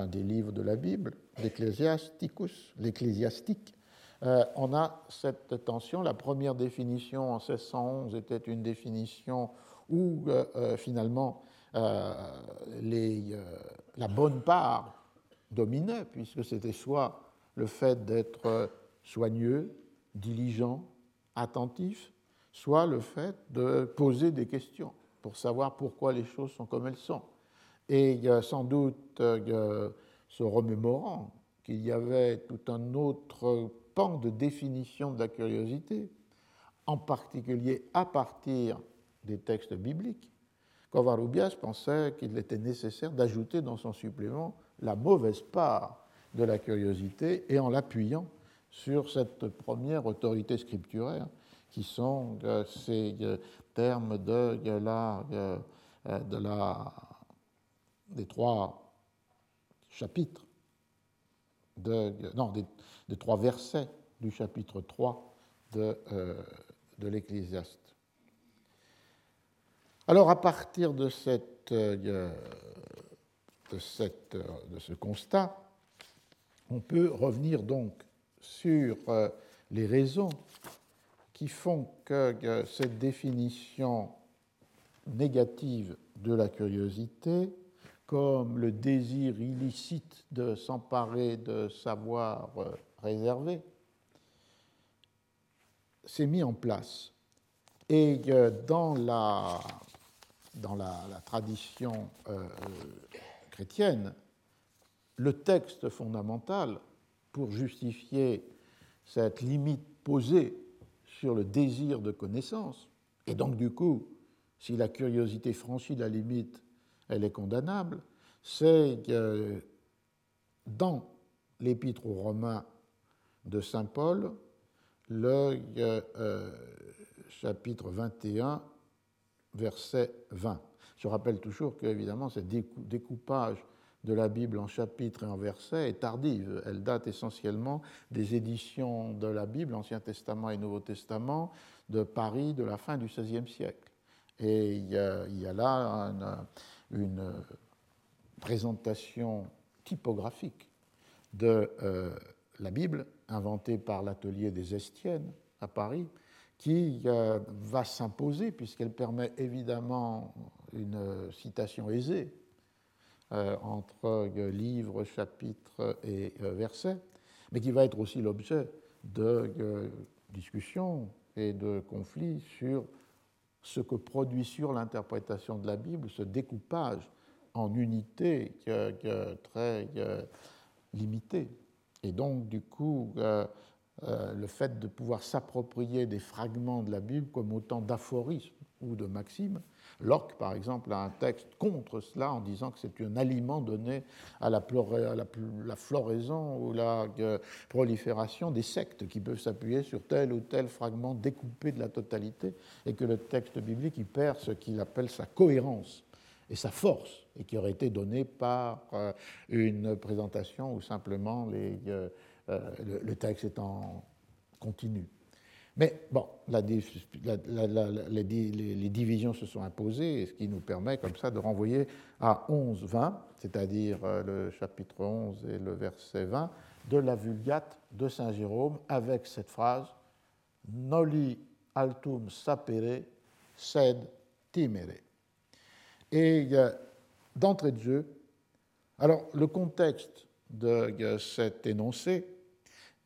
des livres de la Bible, l'Ecclesiasticus, l'Ecclésiastique, on a cette tension. La première définition en 1611 était une définition où finalement la bonne part dominait, puisque c'était soit le fait d'être soigneux, diligent, attentif, soit le fait de poser des questions pour savoir pourquoi les choses sont comme elles sont. Et sans doute, euh, se remémorant qu'il y avait tout un autre pan de définition de la curiosité, en particulier à partir des textes bibliques, Covarrubias pensait qu'il était nécessaire d'ajouter dans son supplément la mauvaise part de la curiosité et en l'appuyant sur cette première autorité scripturaire qui sont euh, ces euh, termes de, euh, des trois chapitres, non, des, trois versets du chapitre 3 de, l'Ecclésiaste. Alors à partir de ce constat, on peut revenir donc sur les raisons qui font que cette définition négative de la curiosité, comme le désir illicite de s'emparer de savoir euh, réservé, s'est mis en place. Et dans la, tradition euh, chrétienne, le texte fondamental pour justifier cette limite posée sur le désir de connaissance. Et donc, du coup, si la curiosité franchit la limite, elle est condamnable, c'est que dans l'épître aux Romains de Saint Paul, le euh, chapitre 21, verset 20. Je rappelle toujours qu'évidemment, ce découpage de la Bible en chapitres et en versets est tardive. Elle date essentiellement des éditions de la Bible, Ancien Testament et Nouveau Testament, de Paris de la fin du XVIe siècle. Et il y a, là une, présentation typographique de euh, la Bible, inventée par l'atelier des Estiennes à Paris, qui euh, va s'imposer puisqu'elle permet évidemment une citation aisée entre livres, chapitres et euh, versets, mais qui va être aussi l'objet de euh, discussions et de conflits sur ce que produit sur l'interprétation de la Bible ce découpage en unités très limitées. Et donc, du coup, le fait de pouvoir s'approprier des fragments de la Bible comme autant d'aphorismes ou de maximes Locke, par exemple, a un texte contre cela en disant que c'est un aliment donné à la, floraison ou la euh, prolifération des sectes qui peuvent s'appuyer sur tel ou tel fragment découpé de la totalité et que le texte biblique y perd ce qu'il appelle sa cohérence et sa force et qui aurait été donné par euh, une présentation où simplement euh, le, texte est en continu. Mais bon, les, divisions se sont imposées, ce qui nous permet comme ça de renvoyer à 11-20, c'est-à-dire euh, le chapitre 11 et le verset 20 de la Vulgate de Saint Jérôme avec cette phrase Noli altum sapere sed timere. Et d'entrée de jeu, alors le contexte de cet énoncé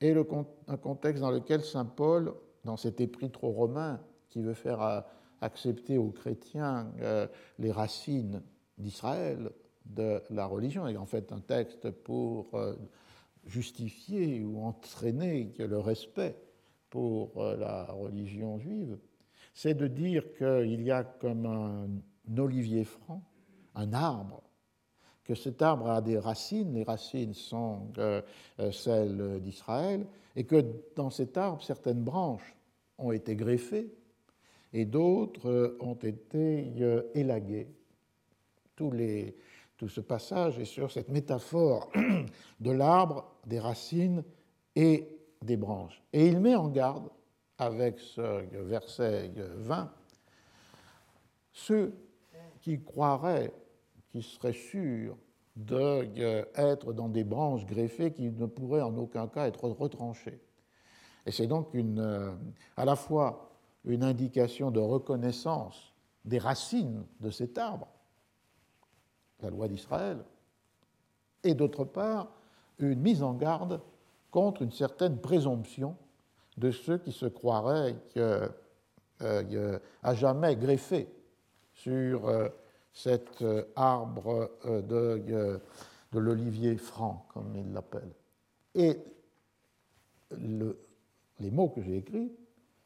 est le, un contexte dans lequel Saint Paul dans cet épître aux Romains qui veut faire euh, accepter aux chrétiens euh, les racines d'Israël, de la religion, et en fait un texte pour euh, justifier ou entraîner le respect pour la religion juive, c'est de dire qu'il y a comme un olivier franc, un arbre, que cet arbre a des racines, les racines sont celles d'Israël, et que dans cet arbre, certaines branches ont été greffées et d'autres euh, ont été euh, élaguées. Tout, ce passage est sur cette métaphore de l'arbre, des racines et des branches. Et il met en garde, avec ce verset 20, ceux qui croiraient, qui seraient sûrs d'être dans des branches greffées qui ne pourraient en aucun cas être retranchées. Et c'est donc une, euh, à la fois une indication de reconnaissance des racines de cet arbre, la loi d'Israël, et d'autre part une mise en garde contre une certaine présomption de ceux qui se croiraient euh, à jamais greffés sur euh, cet arbre de, de l'olivier franc, comme il l'appelle. Et les mots que j'ai écrits,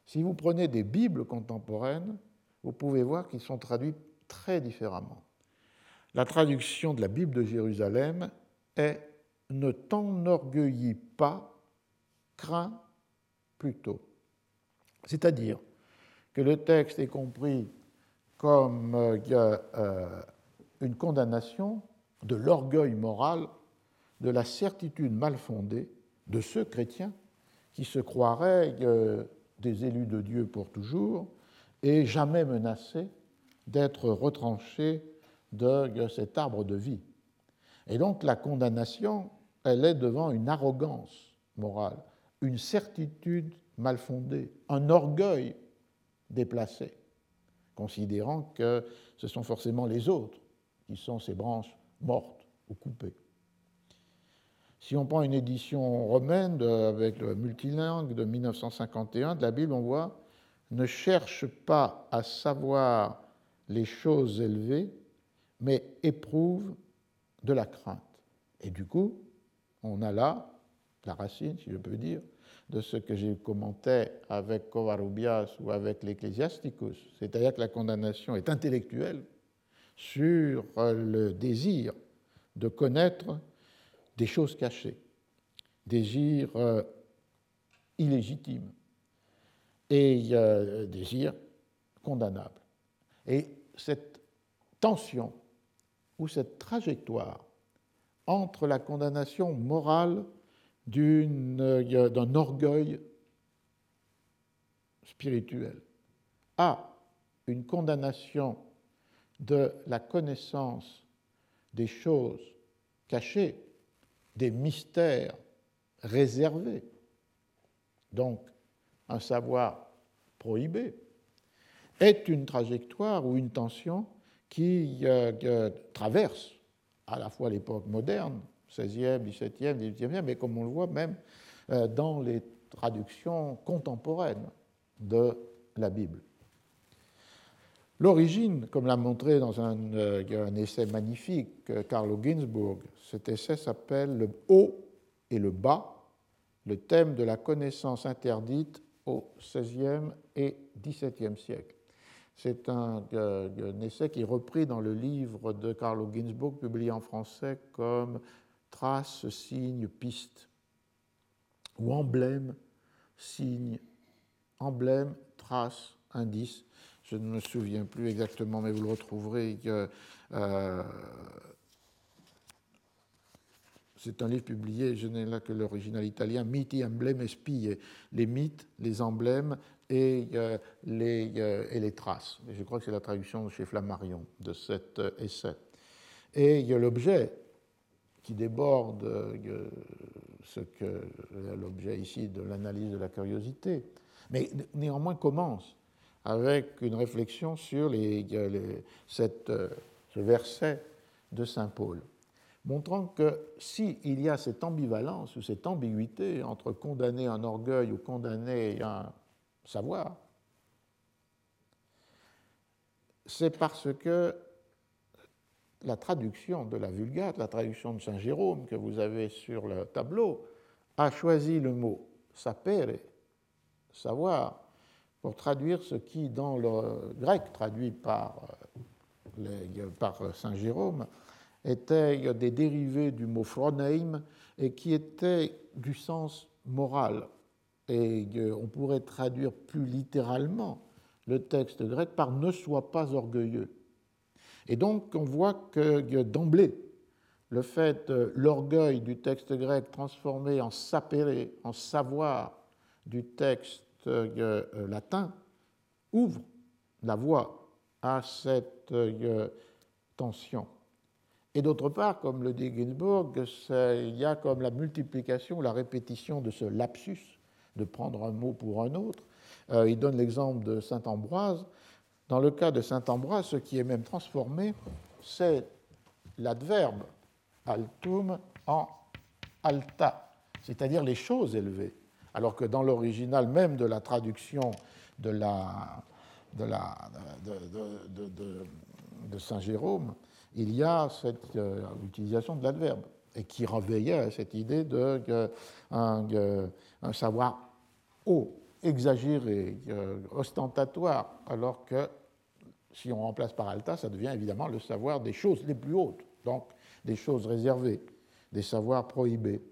si vous prenez des Bibles contemporaines, vous pouvez voir qu'ils sont traduits très différemment. La traduction de la Bible de Jérusalem est Ne t'enorgueillis pas, crains plutôt. C'est-à-dire que le texte est compris comme euh, euh, une condamnation de l'orgueil moral, de la certitude mal fondée de ceux chrétiens qui se croiraient euh, des élus de Dieu pour toujours et jamais menacés d'être retranchés de cet arbre de vie. Et donc la condamnation, elle est devant une arrogance morale, une certitude mal fondée, un orgueil déplacé, considérant que ce sont forcément les autres qui sont ces branches mortes ou coupées. Si on prend une édition romaine avec le multilingue de 1951 de la Bible, on voit Ne cherche pas à savoir les choses élevées, mais éprouve de la crainte. Et du coup, on a là la racine, si je peux dire, de ce que j'ai commenté avec Covarrubias ou avec l'Ecclesiasticus, c'est-à-dire que la condamnation est intellectuelle sur le désir de connaître des choses cachées, désir euh, illégitime et euh, désir condamnable. Et cette tension ou cette trajectoire entre la condamnation morale d'un orgueil spirituel. À une condamnation de la connaissance des choses cachées, des mystères réservés, donc un savoir prohibé, est une trajectoire ou une tension qui euh, euh, traverse à la fois l'époque moderne 16e, 17e, 18e, mais comme on le voit même euh, dans les traductions contemporaines de la Bible. L'origine, comme l'a montré dans un, euh, essai magnifique, euh, Carlo Ginzburg, cet essai s'appelle Le haut et le bas, le thème de la connaissance interdite au XVIe et XVIIe siècle. C'est un, un, essai qui est repris dans le livre de Carlo Ginzburg, publié en français comme trace, signe, piste, ou emblème, signe, emblème, trace, indice. Je ne me souviens plus exactement, mais vous le retrouverez. Euh, c'est un livre publié, je n'ai là que l'original italien, Miti, emblème, espie, les mythes, les emblèmes et, euh, les, euh, et les traces. je crois que c'est la traduction chez Flammarion de cet essai. Et l'objet qui déborde euh, ce que l'objet ici de l'analyse de la curiosité, mais néanmoins commence avec une réflexion sur les, cette, euh, ce verset de Saint Paul, montrant que s'il y a cette ambivalence ou cette ambiguïté entre condamner un orgueil ou condamner un savoir, c'est parce que la traduction de la Vulgate, la traduction de Saint Jérôme que vous avez sur le tableau, a choisi le mot sapere, savoir, pour traduire ce qui, dans le grec traduit par, euh, par Saint Jérôme, était des dérivés du mot phroneim et qui était du sens moral. Et on pourrait traduire plus littéralement le texte grec par ne sois pas orgueilleux. Et donc, on voit que d'emblée, le fait, l'orgueil du texte grec transformé en sapere, en savoir du texte euh, latin, ouvre la voie à cette euh, tension. Et d'autre part, comme le dit Ginsburg, il y a comme la multiplication, la répétition de ce lapsus, de prendre un mot pour un autre. Euh, il donne l'exemple de saint Ambroise, dans le cas de saint Ambroise, ce qui est même transformé, c'est l'adverbe altum en alta, c'est-à-dire les choses élevées. Alors que dans l'original même de la traduction de, Saint Jérôme, il y a cette euh, utilisation de l'adverbe. et qui réveillait à cette idée d'un un savoir haut, exagéré, ostentatoire, alors que si on remplace par alta, ça devient évidemment le savoir des choses les plus hautes, donc des choses réservées, des savoirs prohibés.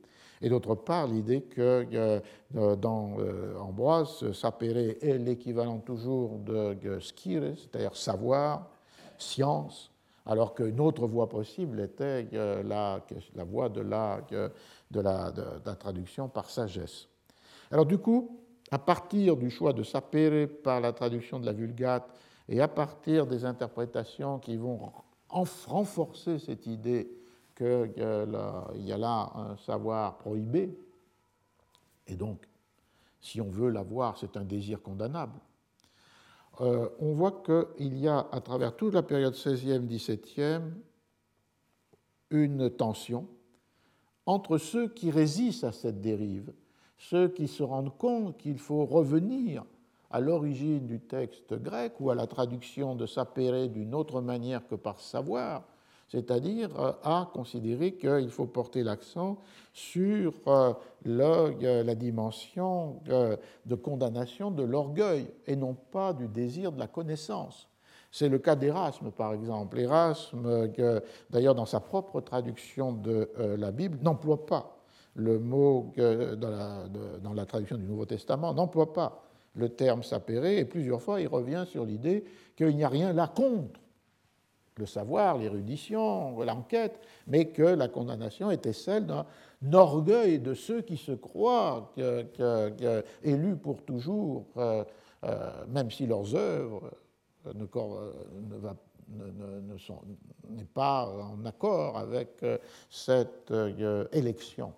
Et d'autre part, l'idée que euh, dans euh, Ambroise, sapere est l'équivalent toujours de skire, c'est-à-dire savoir, science, alors qu'une autre voie possible était euh, la, voie de, la, de la traduction par sagesse. Alors du coup, à partir du choix de sapere par la traduction de la Vulgate et à partir des interprétations qui vont renforcer cette idée qu'il y a là un savoir prohibé, et donc, si on veut l'avoir, c'est un désir condamnable, euh, on voit qu'il y a à travers toute la période 16e, 17e, une tension entre ceux qui résistent à cette dérive, ceux qui se rendent compte qu'il faut revenir à l'origine du texte grec ou à la traduction de sapere d'une autre manière que par savoir, c'est-à-dire euh, à considérer qu'il faut porter l'accent sur euh, euh, la dimension de condamnation de l'orgueil et non pas du désir de la connaissance. C'est le cas d'Erasme, par exemple. Erasme, d'ailleurs, dans sa propre traduction de la Bible, n'emploie pas le mot dans la traduction du Nouveau Testament, n'emploie pas le terme s'appairait, et plusieurs fois il revient sur l'idée qu'il n'y a rien là contre le savoir, l'érudition, l'enquête, mais que la condamnation était celle d'un orgueil de ceux qui se croient élus pour toujours, euh, euh, même si leurs œuvres n'est pas en accord avec euh, cette élection.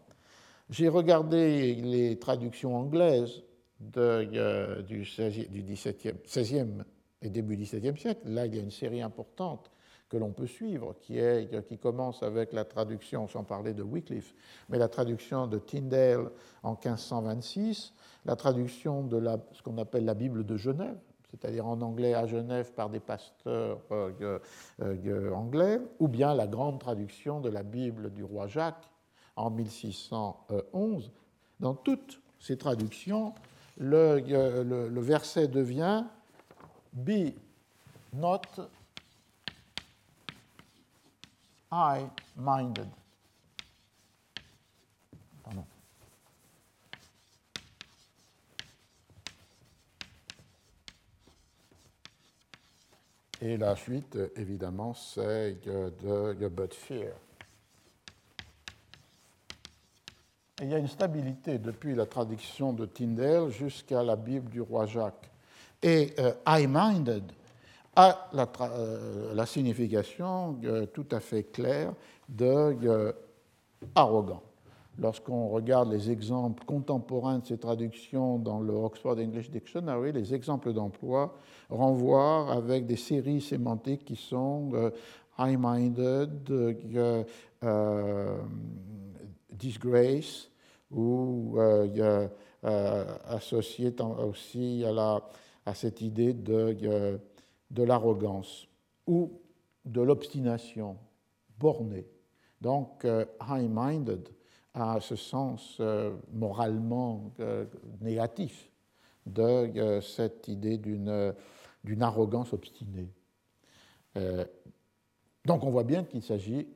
J'ai regardé les traductions anglaises de, du, 16, du 17e, 16e et début 17e siècle. Là, il y a une série importante que l'on peut suivre, qui, est, qui commence avec la traduction, sans parler de Wycliffe, mais la traduction de Tyndale en 1526, la traduction de ce qu'on appelle la Bible de Genève, c'est-à-dire en anglais à Genève par des pasteurs euh, euh, anglais, ou bien la grande traduction de la Bible du roi Jacques en 1611. Dans toutes ces traductions, le, le, verset devient Be not I-minded. Et la suite, évidemment, c'est de but fear. Il y a une stabilité depuis la traduction de Tyndale jusqu'à la Bible du roi Jacques. Et euh, high-minded a la, euh, signification euh, tout à fait claire de arrogant. Lorsqu'on regarde les exemples contemporains de ces traductions dans le Oxford English Dictionary, les exemples d'emploi renvoient avec des séries sémantiques qui sont high-minded, disgrace, ou euh, euh, associé aussi à, cette idée de, euh, de l'arrogance ou de l'obstination bornée. Donc, high-minded a ce sens moralement négatif de cette idée d'une arrogance obstinée. donc on voit bien qu'il s'agit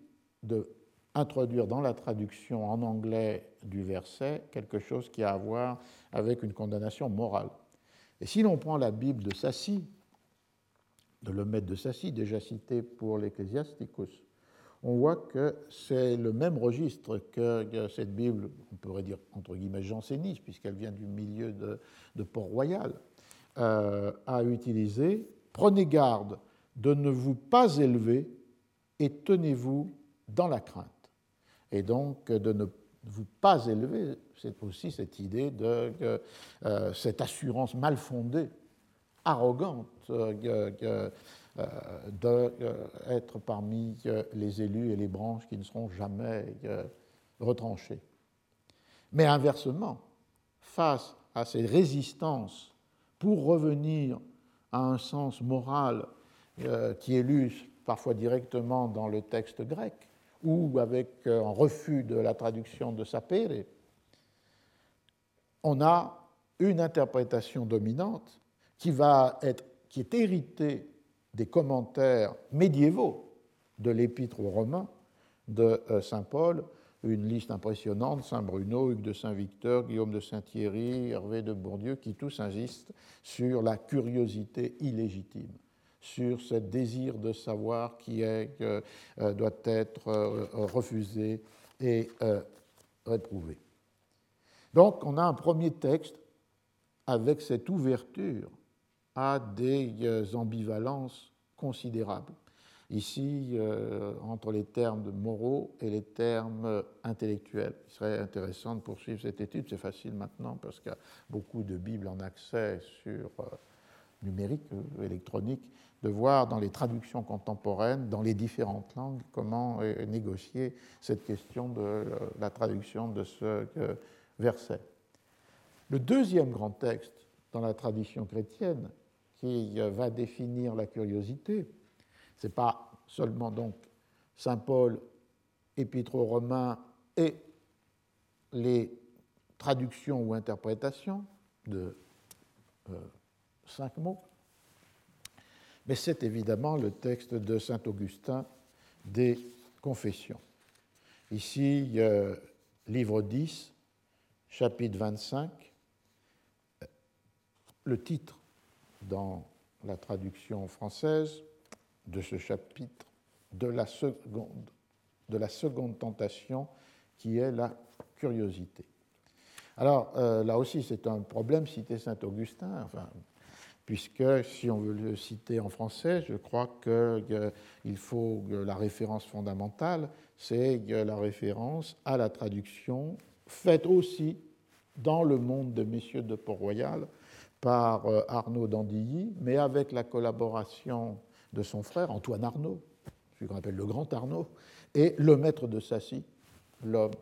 de introduire dans la traduction en anglais du verset quelque chose qui a à voir avec une condamnation morale. Et si l'on prend la Bible de Sassi, de le maître de Sassi, déjà cité pour l'Ecclésiasticus, on voit que c'est le même registre que cette Bible, on pourrait dire entre guillemets janséniste, puisqu'elle vient du milieu de, Port-Royal, euh, a utilisé Prenez garde de ne vous pas élever et tenez-vous dans la crainte et donc de ne vous pas élever, c'est aussi cette idée de euh, cette assurance mal fondée, arrogante, euh, d'être parmi les élus et les branches qui ne seront jamais retranchées. Mais inversement, face à ces résistances pour revenir à un sens moral euh, qui est lu parfois directement dans le texte grec, ou avec un refus de la traduction de Sapere, on a une interprétation dominante qui, va être, qui est héritée des commentaires médiévaux de l'épître aux Romains de euh, Saint Paul, une liste impressionnante, Saint Bruno, Hugues de Saint-Victor, Guillaume de Saint-Thierry, Hervé de Bourdieu, qui tous insistent sur la curiosité illégitime, sur ce désir de savoir qui euh, doit être euh, refusé et réprouvé. Donc on a un premier texte avec cette ouverture à des ambivalences considérables ici euh, entre les termes moraux et les termes intellectuels. Il serait intéressant de poursuivre cette étude, c'est facile maintenant parce qu'il y a beaucoup de Bibles en accès sur euh, numérique, euh, électronique, de voir dans les traductions contemporaines, dans les différentes langues, comment négocier cette question de la traduction de ce verset. Le deuxième grand texte dans la tradition chrétienne qui va définir la curiosité, ce n'est pas seulement donc Saint Paul, Épître aux Romains et les traductions ou interprétations de euh, cinq mots, mais c'est évidemment le texte de Saint Augustin des Confessions. Ici, livre 10, chapitre 25, le titre dans la traduction française de ce chapitre de la seconde, tentation qui est la curiosité. Alors euh, là aussi c'est un problème citer Saint Augustin, puisque si on veut le citer en français, je crois qu'il faut que la référence fondamentale, c'est la référence à la traduction faite aussi dans le monde de Messieurs de Port-Royal par euh, Arnaud d'Andilly, mais avec la collaboration de son frère Antoine Arnaud, celui qu'on appelle le grand Arnaud, et le maître de Sassy, l'homme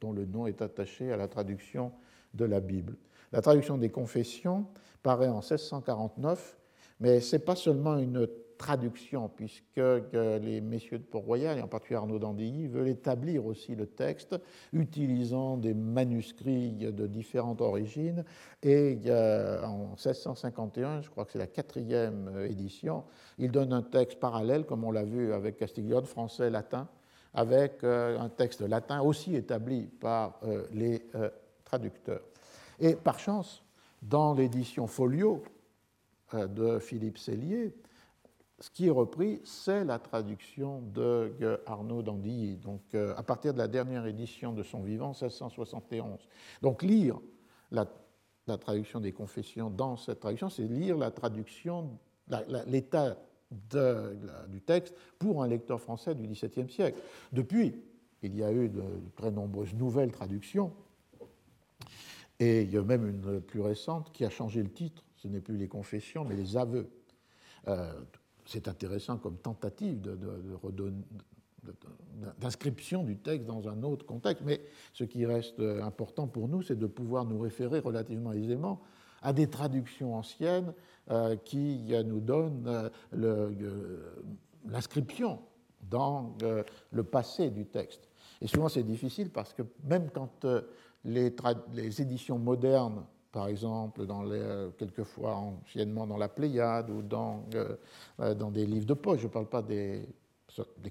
dont le nom est attaché à la traduction de la Bible. La traduction des Confessions paraît en 1649, mais ce n'est pas seulement une traduction, puisque les messieurs de Port-Royal, et en particulier Arnaud d'Andilly, veulent établir aussi le texte, utilisant des manuscrits de différentes origines. Et en 1651, je crois que c'est la quatrième édition, il donne un texte parallèle, comme on l'a vu avec Castiglione, français, latin, avec euh, un texte latin aussi établi par euh, les euh, traducteurs. Et par chance, dans l'édition Folio de Philippe Cellier, ce qui est repris, c'est la traduction de Arnaud d'Andilly, donc euh, à partir de la dernière édition de son vivant, 1671. Donc lire la, traduction des confessions dans cette traduction, c'est lire la traduction, l'état du texte pour un lecteur français du XVIIe siècle. Depuis, il y a eu de, très nombreuses nouvelles traductions, et il y a même une plus récente qui a changé le titre. Ce n'est plus les confessions, mais les aveux. Euh, c'est intéressant comme tentative d'inscription du texte dans un autre contexte, mais ce qui reste important pour nous, c'est de pouvoir nous référer relativement aisément à des traductions anciennes euh, qui nous donnent euh, l'inscription dans euh, le passé du texte. Et souvent c'est difficile parce que même quand les, éditions modernes par exemple, euh, quelquefois anciennement dans la Pléiade ou dans, euh, euh, des livres de poche. Je ne parle pas des,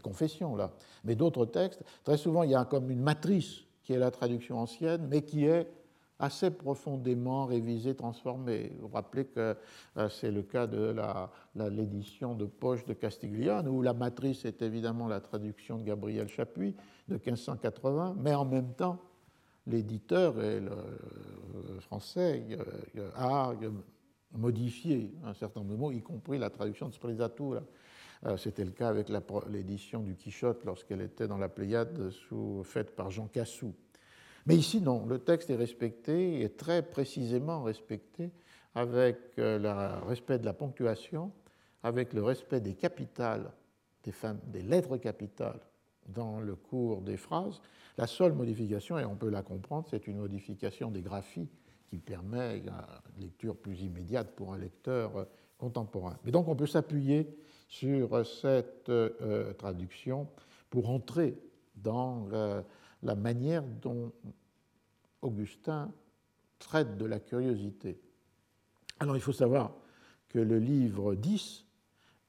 confessions, là, mais d'autres textes. Très souvent, il y a comme une matrice qui est la traduction ancienne, mais qui est assez profondément révisée, transformée. Vous vous rappelez que c'est le cas de l'édition de poche de Castiglione, où la matrice est évidemment la traduction de Gabriel Chapuis de 1580, mais en même temps, l'éditeur et le euh, français euh, a modifié un certain nombre de mots, y compris la traduction de Sprezzatura. Euh, c'était le cas avec l'édition du Quichotte lorsqu'elle était dans la Pléiade faite par Jean Cassou. Mais ici, non, le texte est respecté, est très précisément respecté, avec le respect de la ponctuation, avec le respect des capitales, des lettres capitales dans le cours des phrases, la seule modification, et on peut la comprendre, c'est une modification des graphies qui permet une lecture plus immédiate pour un lecteur euh, contemporain. Mais donc on peut s'appuyer sur cette euh, traduction pour entrer dans euh, la manière dont Augustin traite de la curiosité. Alors il faut savoir que le livre 10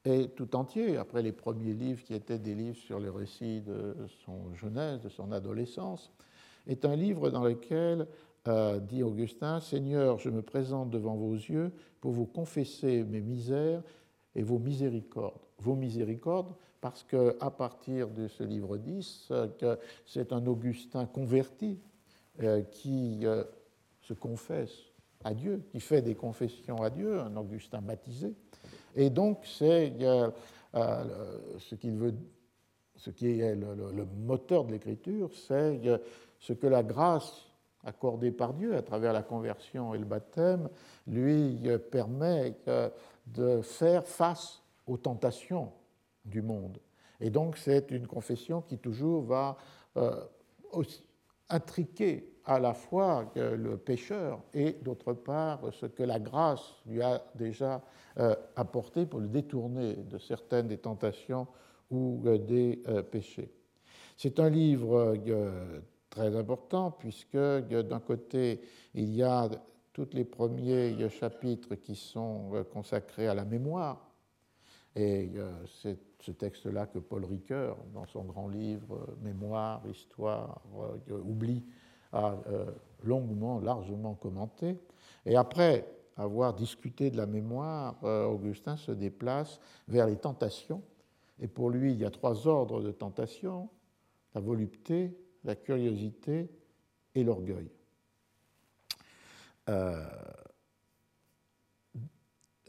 est tout entier, après les premiers livres qui étaient des livres sur les récits de son jeunesse, de son adolescence, est un livre dans lequel, euh, dit Augustin, Seigneur, je me présente devant vos yeux pour vous confesser mes misères et vos miséricordes. Vos miséricordes, parce qu'à partir de ce livre 10, euh, c'est un Augustin converti euh, qui se confesse à Dieu, qui fait des confessions à Dieu, un Augustin baptisé. Et donc, c'est euh, ce qu'il veut, ce qui est le, moteur de l'écriture, c'est ce que la grâce accordée par Dieu à travers la conversion et le baptême lui permet de faire face aux tentations du monde. Et donc, c'est une confession qui toujours va euh, intriquer à la fois le pécheur et d'autre part ce que la grâce lui a déjà euh, apporté pour le détourner de certaines des tentations ou euh, des euh, péchés. C'est un livre très important puisque d'un côté il y a tous les premiers chapitres qui sont consacrés à la mémoire et c'est ce texte-là que Paul Ricoeur, dans son grand livre Mémoire, Histoire, oublie, a euh, longuement, largement commenté. Et après avoir discuté de la mémoire, euh, Augustin se déplace vers les tentations. Et pour lui, il y a trois ordres de tentations, la volupté, la curiosité et l'orgueil. Euh,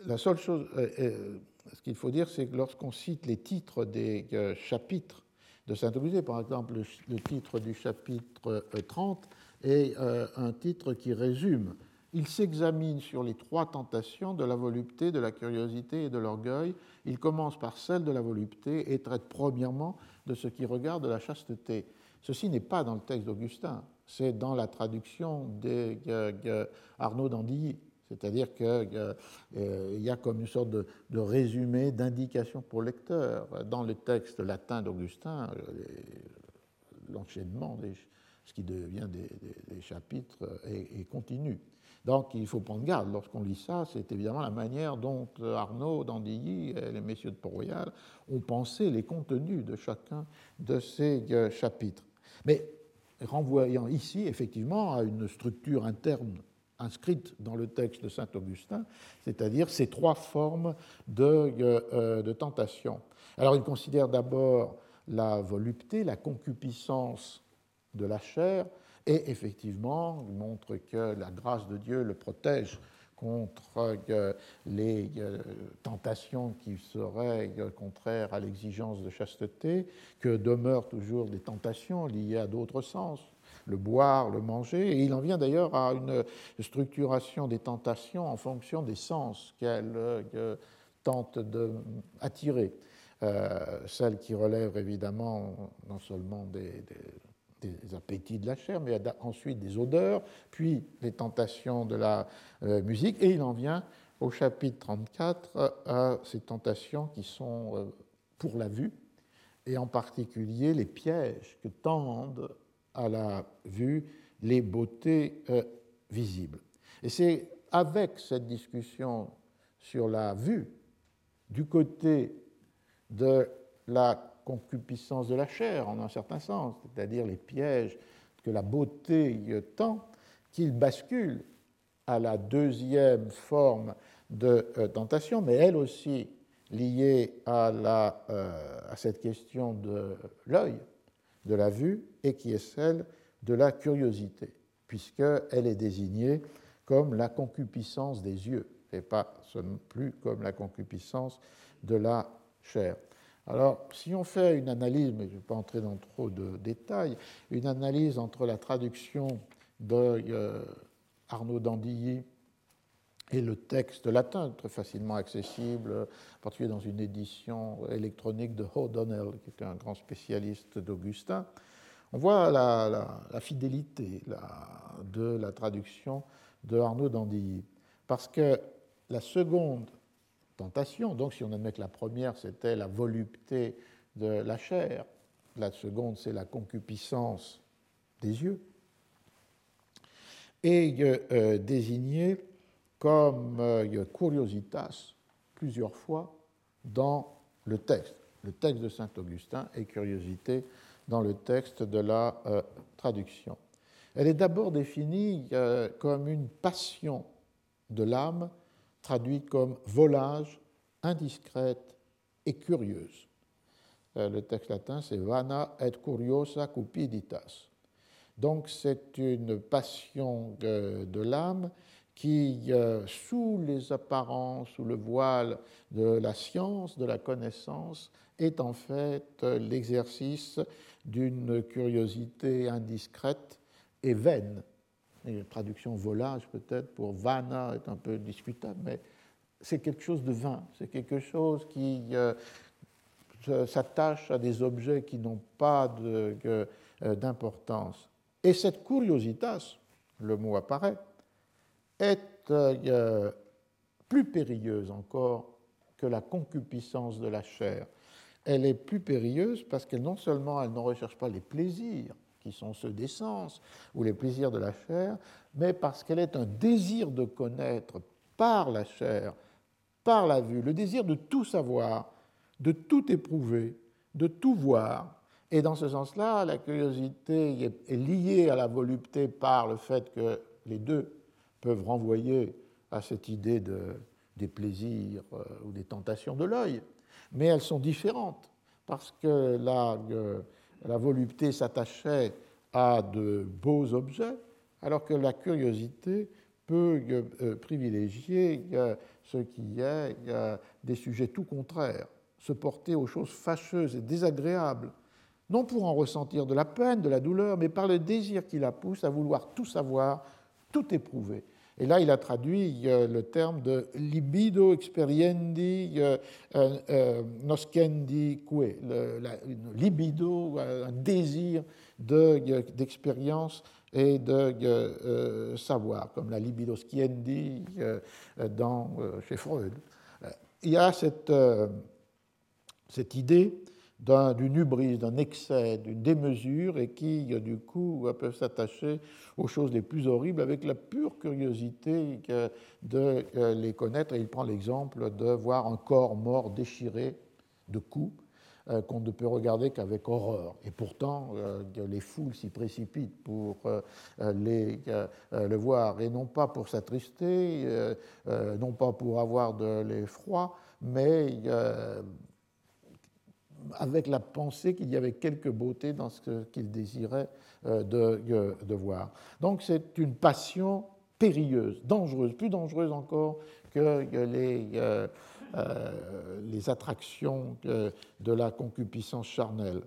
la seule chose, ce qu'il faut dire, c'est que lorsqu'on cite les titres des chapitres de Saint-Augustin. Par exemple, le, titre du chapitre 30 euh, est euh, un titre qui résume. Il s'examine sur les trois tentations de la volupté, de la curiosité et de l'orgueil. Il commence par celle de la volupté et traite premièrement de ce qui regarde la chasteté. Ceci n'est pas dans le texte d'Augustin, c'est dans la traduction d'Arnaud d'Andilly. C'est-à-dire qu'il euh, y a comme une sorte de, résumé, d'indication pour le lecteur. Dans le texte latin d'Augustin, euh, l'enchaînement, ce qui devient des, chapitres, est, continu. Donc il faut prendre garde. Lorsqu'on lit ça, c'est évidemment la manière dont Arnaud, d'Andilly et les messieurs de Port-Royal ont pensé les contenus de chacun de ces euh, chapitres. Mais renvoyant ici effectivement à une structure interne inscrite dans le texte de saint Augustin, c'est-à-dire ces trois formes de, euh, de, tentation. Alors il considère d'abord la volupté, la concupiscence de la chair, et effectivement, il montre que la grâce de Dieu le protège contre euh, les euh, tentations qui seraient contraires à l'exigence de chasteté, que demeurent toujours des tentations liées à d'autres sens, le boire, le manger, et il en vient d'ailleurs à une structuration des tentations en fonction des sens qu'elle euh, tente d'attirer. Euh, celles qui relèvent évidemment non seulement des, appétits de la chair, mais ensuite des odeurs, puis les tentations de la euh, musique, et il en vient au chapitre 34 à ces tentations qui sont pour la vue, et en particulier les pièges que tendent à la vue les beautés euh, visibles. Et c'est avec cette discussion sur la vue du côté de la concupiscence de la chair, en un certain sens, c'est-à-dire les pièges que la beauté tend, qu'il bascule à la deuxième forme de euh, tentation, mais elle aussi liée à, la, euh, à cette question de l'œil, de la vue et qui est celle de la curiosité, puisqu'elle est désignée comme la concupiscence des yeux et pas plus comme la concupiscence de la chair. Alors, si on fait une analyse, mais je ne vais pas entrer dans trop de détails, une analyse entre la traduction de euh, Dandilly et le texte latin, très facilement accessible, en particulier dans une édition électronique de O'Donnell, qui était un grand spécialiste d'Augustin, on voit la, fidélité de la traduction de Arnaud d'Andilly. Parce que la seconde tentation, donc si on admet que la première c'était la volupté de la chair, la seconde c'est la concupiscence des yeux, est désignée comme curiositas plusieurs fois dans le texte. Le texte de Saint Augustin est curiosité dans le texte de la traduction. Elle est d'abord définie comme une passion de l'âme, traduite comme volage, indiscrète et curieuse. Euh, le texte latin, c'est vana et curiosa cupiditas. Donc c'est une passion de, l'âme qui, euh, sous les apparences, sous le voile de la science, de la connaissance, est en fait l'exercice d'une curiosité indiscrète et vaine. Et traduction volage peut-être pour vana est un peu discutable, mais c'est quelque chose de vain, c'est quelque chose qui euh, s'attache à des objets qui n'ont pas euh, d'importance. Et cette curiositas, le mot apparaît, est euh, plus périlleuse encore que la concupiscence de la chair. Elle est plus périlleuse parce que non seulement elle ne recherche pas les plaisirs qui sont ceux des sens ou les plaisirs de la chair, mais parce qu'elle est un désir de connaître par la chair, par la vue, le désir de tout savoir, de tout éprouver, de tout voir. Et dans ce sens-là, la curiosité est liée à la volupté par le fait que les deux peuvent renvoyer à cette idée de, des plaisirs euh, ou des tentations de l'œil. Mais elles sont différentes parce que la, euh, la volupté s'attachait à de beaux objets, alors que la curiosité peut euh, privilégier ce qui est des sujets tout contraires se porter aux choses fâcheuses et désagréables, non pour en ressentir de la peine, de la douleur, mais par le désir qui la pousse à vouloir tout savoir, tout éprouver. Et là, il a traduit euh, le terme de libido experiendi euh, euh, noscendi que, libido, un désir d'expérience et de savoir, comme la libido sciendi dans, chez Freud. Il y a cette cette idée d'une hubris, d'un excès, d'une démesure, et qui, du coup, peuvent s'attacher aux choses les plus horribles avec la pure curiosité de les connaître. Et il prend l'exemple de voir un corps mort déchiré de coups euh, qu'on ne peut regarder qu'avec horreur. Et pourtant, euh, les foules s'y précipitent pour euh, le voir, et non pas pour s'attrister, non pas pour avoir de l'effroi, mais avec la pensée qu'il y avait quelque beauté dans ce qu'il désirait euh, euh, de, voir. Donc c'est une passion périlleuse, dangereuse, plus dangereuse encore que les, euh, les attractions de la concupiscence charnelle.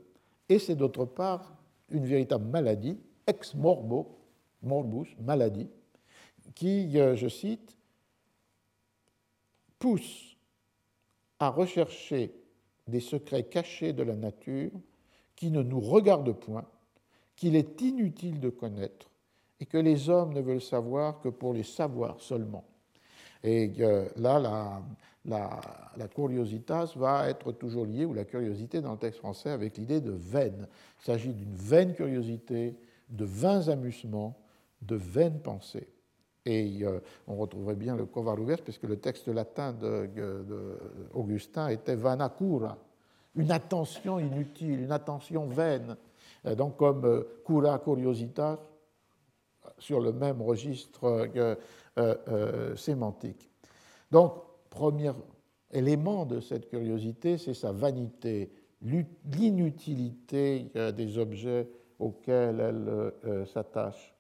Et c'est d'autre part une véritable maladie, ex morbo, morbus, maladie, qui, je cite, pousse à rechercher des secrets cachés de la nature qui ne nous regardent point, qu'il est inutile de connaître et que les hommes ne veulent savoir que pour les savoir seulement. Et là, la, la, la curiositas va être toujours liée, ou la curiosité dans le texte français, avec l'idée de vaine. Il s'agit d'une vaine curiosité, de vains amusements, de vaines pensées. Et euh, on retrouverait bien le Covarrubias, puisque le texte latin d'Augustin était vanacura, une attention inutile, une attention vaine. Donc, comme euh, cura curiositas, sur le même registre euh, sémantique. Donc, premier élément de cette curiosité, c'est sa vanité, l'inutilité des objets auxquels elle s'attache.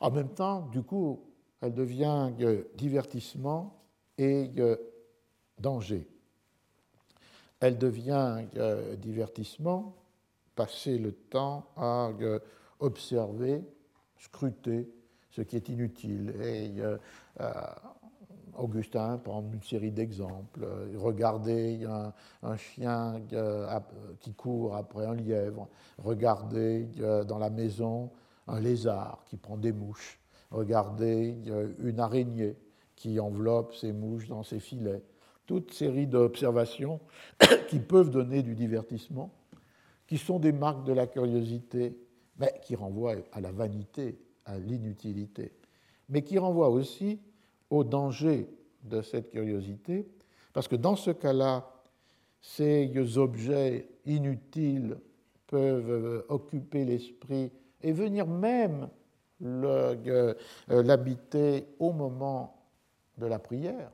En même temps, du coup, elle devient divertissement et danger. Elle devient divertissement, passer le temps à observer, scruter ce qui est inutile. Et euh, Augustin prend une série d'exemples. Regardez un, un chien qui court après un lièvre. Regardez dans la maison un lézard qui prend des mouches. Regardez une araignée qui enveloppe ses mouches dans ses filets. Toute série d'observations qui peuvent donner du divertissement, qui sont des marques de la curiosité, mais qui renvoient à la vanité, à l'inutilité, mais qui renvoient aussi au danger de cette curiosité, parce que dans ce cas-là, ces objets inutiles peuvent occuper l'esprit et venir même euh, l'habiter au moment de la prière.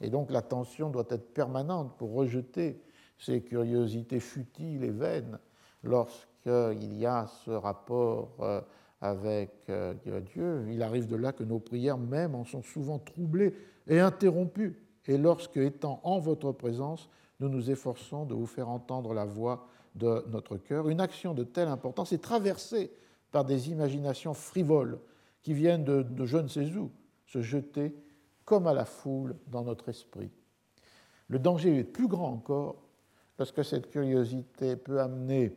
Et donc l'attention doit être permanente pour rejeter ces curiosités futiles et vaines lorsqu'il y a ce rapport euh, avec euh, Dieu. Il arrive de là que nos prières même en sont souvent troublées et interrompues. Et lorsque, étant en votre présence, nous nous efforçons de vous faire entendre la voix de notre cœur, une action de telle importance est traversée par des imaginations frivoles qui viennent de, de je ne sais où se jeter comme à la foule dans notre esprit. Le danger est plus grand encore parce que cette curiosité peut amener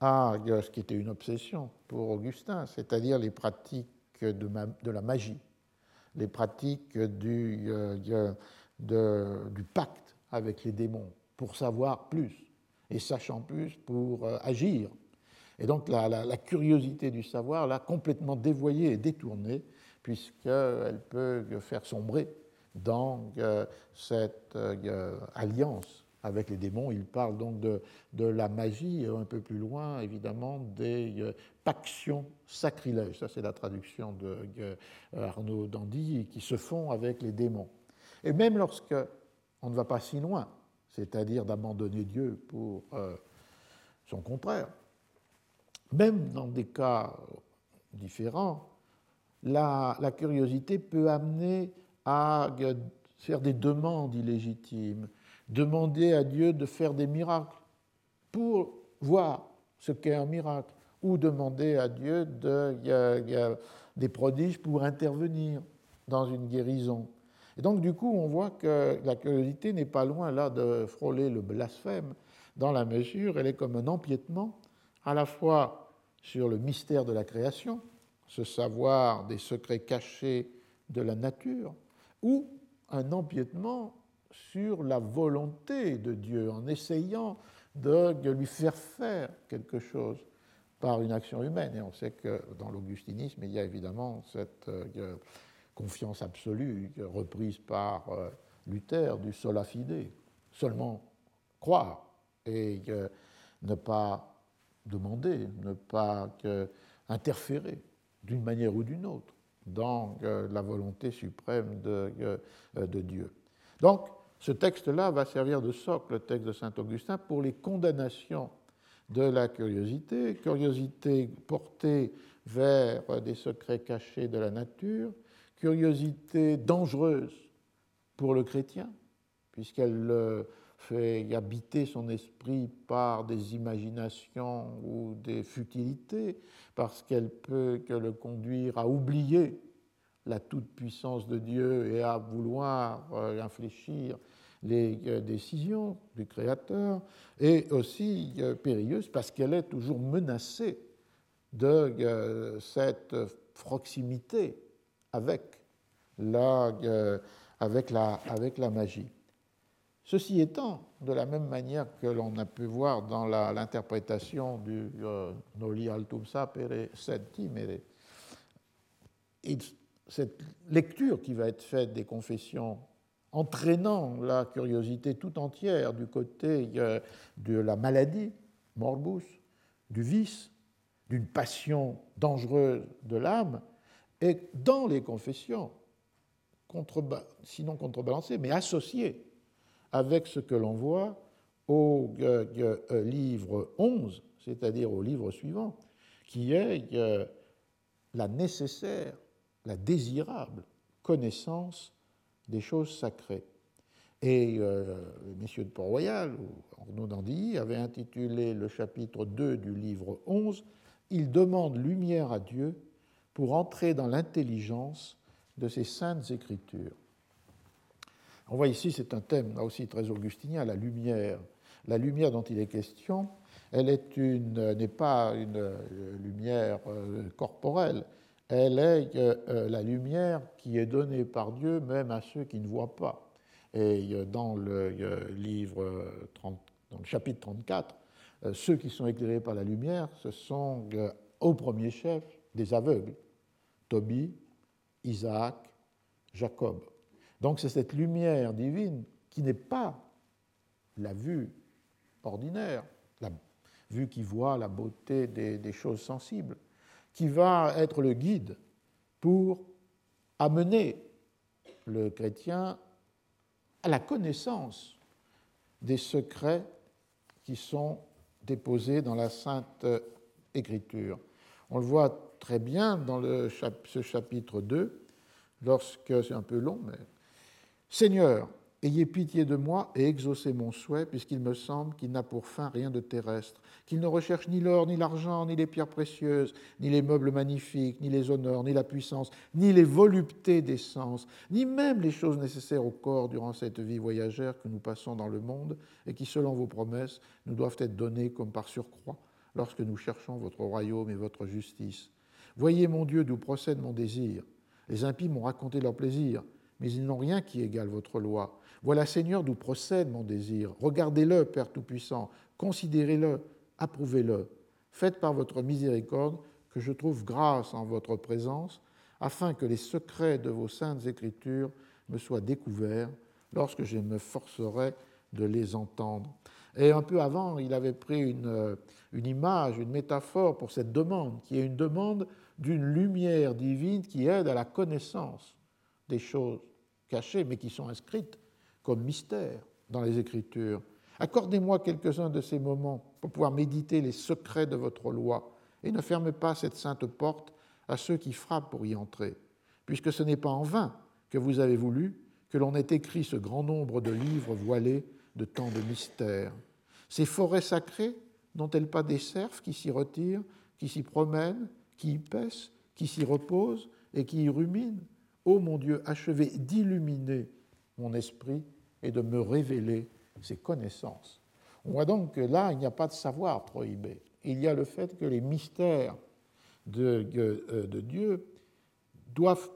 à ce qui était une obsession pour Augustin, c'est-à-dire les pratiques de, la magie, les pratiques euh, du pacte avec les démons pour savoir plus et sachant plus pour euh, agir. Et donc la, curiosité du savoir l'a complètement dévoyée et détournée, puisqu'elle peut faire sombrer dans euh, cette alliance avec les démons. Il parle donc de, la magie, un peu plus loin, évidemment, des euh, pactions sacrilèges. Ça, c'est la traduction de euh, Arnaud Dandy, qui se font avec les démons. Et même lorsque on ne va pas si loin, c'est-à-dire d'abandonner Dieu pour euh, son contraire, même dans des cas différents, la, curiosité peut amener à faire des demandes illégitimes, demander à Dieu de faire des miracles pour voir ce qu'est un miracle, ou demander à Dieu de, des prodiges pour intervenir dans une guérison. Et donc du coup, on voit que la curiosité n'est pas loin là de frôler le blasphème, dans la mesure, elle est comme un empiètement à la fois sur le mystère de la création, ce savoir des secrets cachés de la nature, ou un empiètement sur la volonté de Dieu, en essayant de lui faire faire quelque chose par une action humaine. Et on sait que dans l'augustinisme, il y a évidemment cette euh, confiance absolue reprise par euh, Luther du sola fide, seulement croire et ne pas demander, ne pas interférer d'une manière ou d'une autre dans euh, la volonté suprême de, de Dieu. Donc, ce texte-là va servir de socle, le texte de Saint Augustin, pour les condamnations de la curiosité, curiosité portée vers des secrets cachés de la nature, curiosité dangereuse pour le chrétien, puisqu'elle fait habiter son esprit par des imaginations ou des futilités, parce qu'elle peut que le conduire à oublier la toute-puissance de Dieu et à vouloir euh, infléchir les euh, décisions du Créateur, et aussi euh, périlleuse parce qu'elle est toujours menacée de cette proximité avec la, avec la, avec la magie. Ceci étant, de la même manière que l'on a pu voir dans l'interprétation du Noli altum sapere sed timere, cette lecture qui va être faite des confessions entraînant la curiosité tout entière du côté euh, de la maladie, morbus, du vice, d'une passion dangereuse de l'âme, et dans les confessions, sinon contrebalancées, mais associées avec ce que l'on voit au euh, euh, livre 11, c'est-à-dire au livre suivant, qui est la nécessaire, la désirable connaissance des choses sacrées. Et euh, messieurs de Port-Royal, ou Arnaud Dandilly, avaient intitulé le chapitre 2 du livre 11 Il demande lumière à Dieu pour entrer dans l'intelligence de ses saintes écritures. On voit ici, c'est un thème aussi très augustinien, la lumière. La lumière dont il est question, elle n'est pas une euh, lumière euh, corporelle, elle est euh, la lumière qui est donnée par Dieu même à ceux qui ne voient pas. Et dans le livre 30, dans le chapitre 34 ceux qui sont éclairés par la lumière, ce sont au premier chef des aveugles, Tobie, Isaac, Jacob. Donc c'est cette lumière divine qui n'est pas la vue ordinaire, la vue qui voit la beauté des, choses sensibles, qui va être le guide pour amener le chrétien à la connaissance des secrets qui sont déposés dans la Sainte Écriture. On le voit très bien dans ce chapitre 2, lorsque c'est un peu long, mais Seigneur, ayez pitié de moi et exaucez mon souhait, puisqu'il me semble qu'il n'a pour fin rien de terrestre, qu'il ne recherche ni l'or, ni l'argent, ni les pierres précieuses, ni les meubles magnifiques, ni les honneurs, ni la puissance, ni les voluptés des sens, ni même les choses nécessaires au corps durant cette vie voyagère que nous passons dans le monde et qui, selon vos promesses, nous doivent être données comme par surcroît lorsque nous cherchons votre royaume et votre justice. Voyez, mon Dieu, d'où procède mon désir. Les impies m'ont raconté leur plaisir, mais ils n'ont rien qui égale votre loi. Voilà, Seigneur, d'où procède mon désir. Regardez-le, Père Tout-Puissant, considérez-le, approuvez-le. Faites par votre miséricorde que je trouve grâce en votre présence, afin que les secrets de vos saintes écritures me soient découverts lorsque je me forcerai de les entendre. Et un peu avant, il avait pris une, une image, une métaphore pour cette demande, qui est une demande d'une lumière divine qui aide à la connaissance des choses cachées, mais qui sont inscrites comme mystères dans les Écritures. Accordez-moi quelques-uns de ces moments pour pouvoir méditer les secrets de votre loi, et ne fermez pas cette sainte porte à ceux qui frappent pour y entrer, puisque ce n'est pas en vain que vous avez voulu que l'on ait écrit ce grand nombre de livres voilés de tant de mystères. Ces forêts sacrées n'ont-elles pas des cerfs qui s'y retirent, qui s'y promènent, qui y paissent, qui s'y reposent et qui y ruminent Ô mon Dieu, achevez d'illuminer mon esprit et de me révéler ses connaissances. On voit donc que là, il n'y a pas de savoir prohibé. Il y a le fait que les mystères de, euh, de Dieu doivent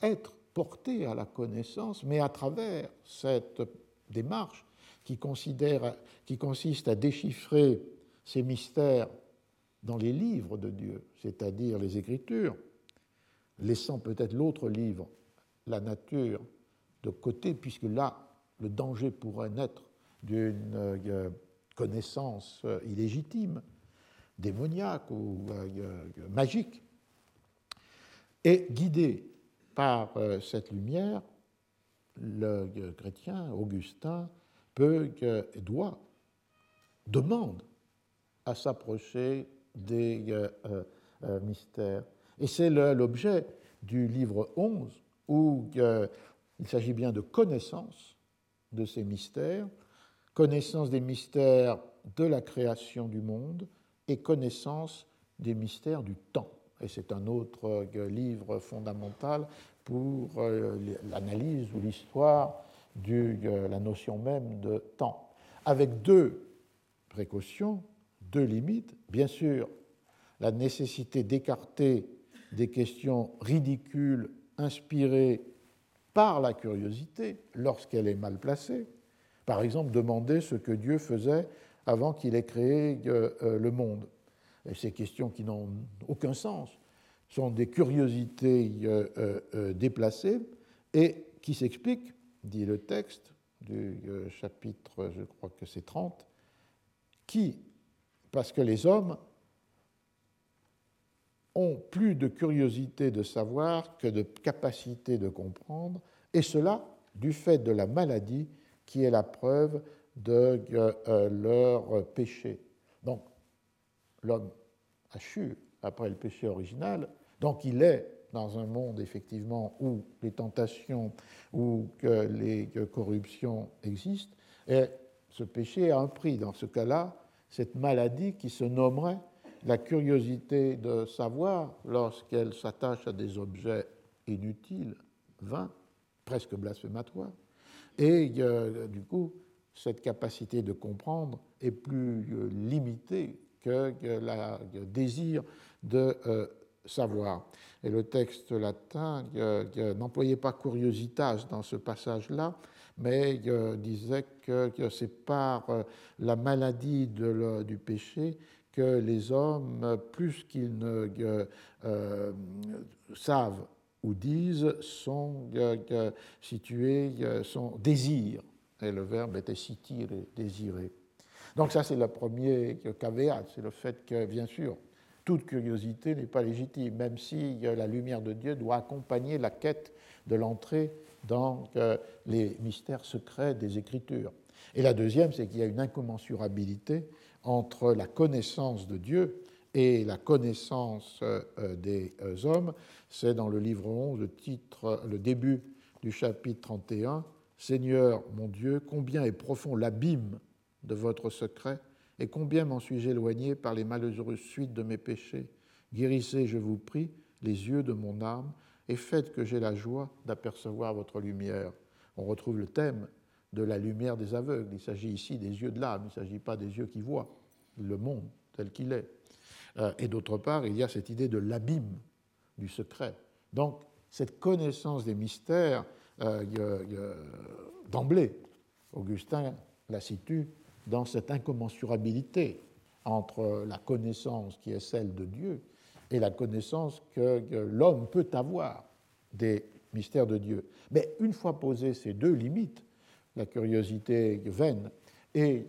être portés à la connaissance, mais à travers cette démarche qui, considère, qui consiste à déchiffrer ces mystères dans les livres de Dieu, c'est-à-dire les Écritures, laissant peut-être l'autre livre, la nature, de côté, puisque là, le danger pourrait naître d'une euh, connaissance euh, illégitime, démoniaque ou euh, magique. Et guidé par cette lumière, le chrétien, Augustin, peut, doit, demande à s'approcher des euh, euh, euh, mystères. Et c'est l'objet du livre 11 où il s'agit bien de connaissance de ces mystères, connaissance des mystères de la création du monde et connaissance des mystères du temps. Et c'est un autre livre fondamental pour l'analyse ou l'histoire de la notion même de temps, avec deux précautions deux limites. Bien sûr, la nécessité d'écarter des questions ridicules inspirées par la curiosité lorsqu'elle est mal placée. Par exemple, demander ce que Dieu faisait avant qu'il ait créé euh, euh, le monde. Ces questions qui n'ont aucun sens sont des curiosités euh, déplacées et qui s'expliquent, dit le texte du chapitre, je crois que c'est 30, qui parce que les hommes ont plus de curiosité de savoir que de capacité de comprendre, et cela du fait de la maladie qui est la preuve de euh, leur péché. Donc, l'homme a chu après le péché original, donc il est dans un monde effectivement où les tentations, où les corruptions existent, et ce péché a un prix. Dans ce cas-là, cette maladie qui se nommerait la curiosité de savoir lorsqu'elle s'attache à des objets inutiles, vains, presque blasphématoires. Et euh, du coup, cette capacité de comprendre est plus euh, limitée que le désir de euh, savoir. Et le texte latin n'employait pas curiositas dans ce passage-là, mais disait que, c'est par la maladie du péché que les hommes, plus qu'ils ne savent ou disent, sont situés, sont désirent. Et le verbe était sitir, désirer. Donc ça, c'est le premier caveat, c'est le fait que, bien sûr, toute curiosité n'est pas légitime, même si la lumière de Dieu doit accompagner la quête de l'entrée dans euh, les mystères secrets des Écritures. Et la deuxième, c'est qu'il y a une incommensurabilité entre la connaissance de Dieu et la connaissance euh, des euh, hommes. C'est dans le livre 11, le titre, le début du chapitre 31. Seigneur mon Dieu, combien est profond l'abîme de votre secret, et combien m'en suis-je éloigné par les malheureuses suites de mes péchés? Guérissez, je vous prie, les yeux de mon âme, et faites que j'ai la joie d'apercevoir votre lumière. On retrouve le thème de la lumière des aveugles. Il s'agit ici des yeux de l'âme, il ne s'agit pas des yeux qui voient le monde tel qu'il est. Euh, et d'autre part, il y a cette idée de l'abîme du secret. Donc, cette connaissance des mystères, euh, d'emblée, Augustin la situe dans cette incommensurabilité entre la connaissance qui est celle de Dieu et la connaissance que, l'homme peut avoir des mystères de Dieu. Mais une fois posées ces deux limites, la curiosité vaine et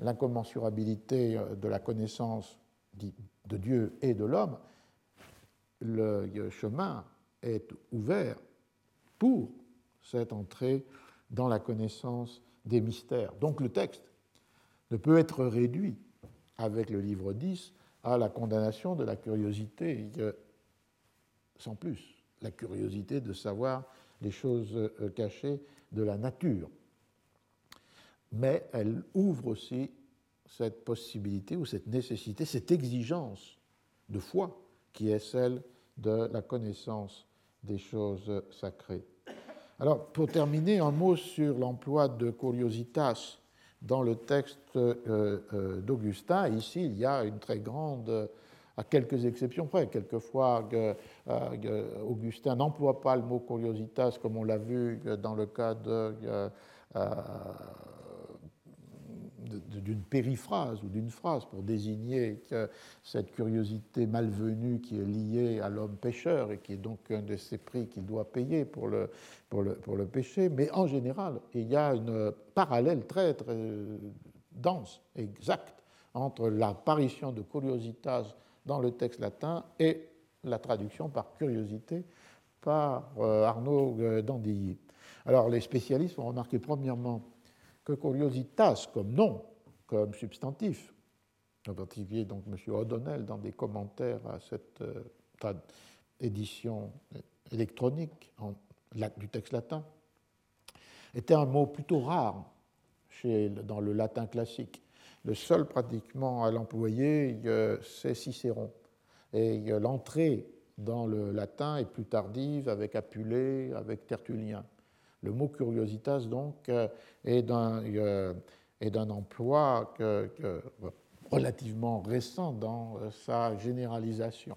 l'incommensurabilité de la connaissance de Dieu et de l'homme, le chemin est ouvert pour cette entrée dans la connaissance des mystères. Donc le texte ne peut être réduit avec le livre 10 à la condamnation de la curiosité, sans plus, la curiosité de savoir les choses euh, cachées de la nature. Mais elle ouvre aussi cette possibilité ou cette nécessité, cette exigence de foi qui est celle de la connaissance des choses sacrées. Alors, pour terminer, un mot sur l'emploi de curiositas dans le texte euh, euh, d'Augustin. Ici, il y a une très grande, à quelques exceptions près, quelquefois, euh, Augustin n'emploie pas le mot curiositas comme on l'a vu dans le cas de d'une périphrase ou d'une phrase pour désigner cette curiosité malvenue qui est liée à l'homme pécheur et qui est donc un de ces prix qu'il doit payer pour le, pour, le, pour le péché. Mais en général, il y a une parallèle très, très dense, exacte, entre l'apparition de curiositas dans le texte latin et la traduction par curiosité par euh, Arnaud d'Andilly. Alors les spécialistes ont remarqué premièrement que curiositas comme nom, comme substantif, en particulier donc M. O'Donnell dans des commentaires à cette euh, édition électronique du texte latin, était un mot plutôt rare dans le latin classique. Le seul pratiquement à l'employer, euh, c'est Cicéron. Et euh, l'entrée dans le latin est plus tardive avec Apulée, avec Tertullien. Le mot curiositas, donc, euh, euh, est d'un emploi relativement récent dans euh, sa généralisation.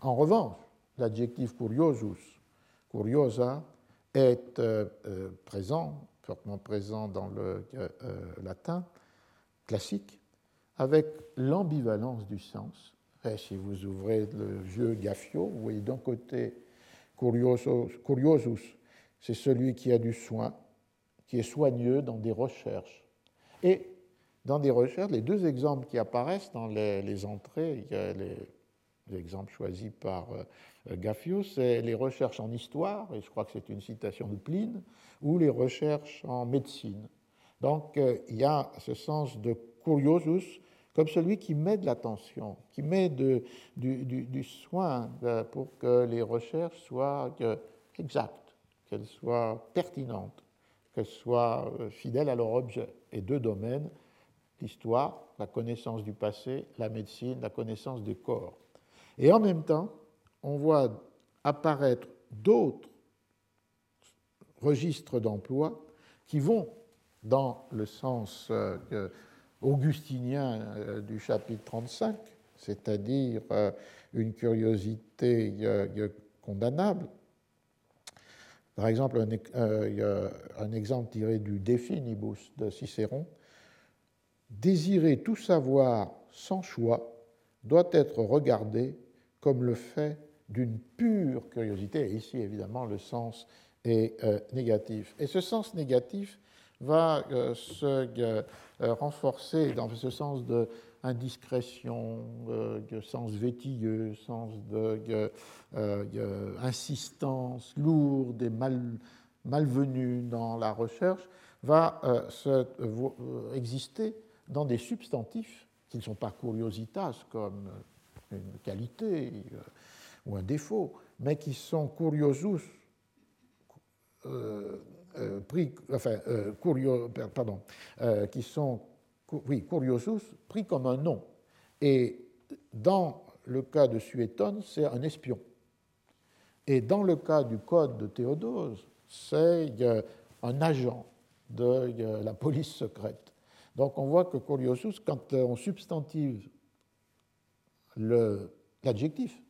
En revanche, l'adjectif curiosus, curiosa, est présent, fortement présent dans le latin classique, avec l'ambivalence du sens. Si vous ouvrez le vieux Gaffio, vous voyez d'un côté curiosus c'est celui qui a du soin, qui est soigneux dans des recherches. Et dans des recherches, les deux exemples qui apparaissent dans les, entrées, il y a l'exemple choisi par euh, Gaffio, c'est les recherches en histoire, et je crois que c'est une citation de Pline, ou les recherches en médecine. Donc euh, il y a ce sens de curiosus comme celui qui met de l'attention, qui met du, soin euh, pour que les recherches soient exactes qu'elles soient pertinentes, qu'elles soient euh, fidèles à leur objet. Et deux domaines, l'histoire, la connaissance du passé, la médecine, la connaissance des corps. Et en même temps, on voit apparaître d'autres registres d'emploi qui vont dans le sens euh, augustinien euh, du chapitre 35, c'est-à-dire une curiosité condamnable. Par exemple, un, exemple tiré du Definibus de Cicéron. Désirer tout savoir sans choix doit être regardé comme le fait d'une pure curiosité. Et ici, évidemment, le sens est euh, négatif. Et ce sens négatif va euh, se euh, renforcer dans ce sens de indiscrétion, de sens vétilleux, sens de insistance lourde et mal, malvenue dans la recherche, va se, exister dans des substantifs qui ne sont pas curiositas comme une qualité ou un défaut, mais qui sont curiosus, euh, euh, enfin, euh, pardon, qui sont, oui, curiosus, pris comme un nom. Et dans le cas de Suétone, c'est un espion. Et dans le cas du code de Théodose, c'est un agent de la police secrète. Donc on voit que curiosus, quand on substantive l'adjectif,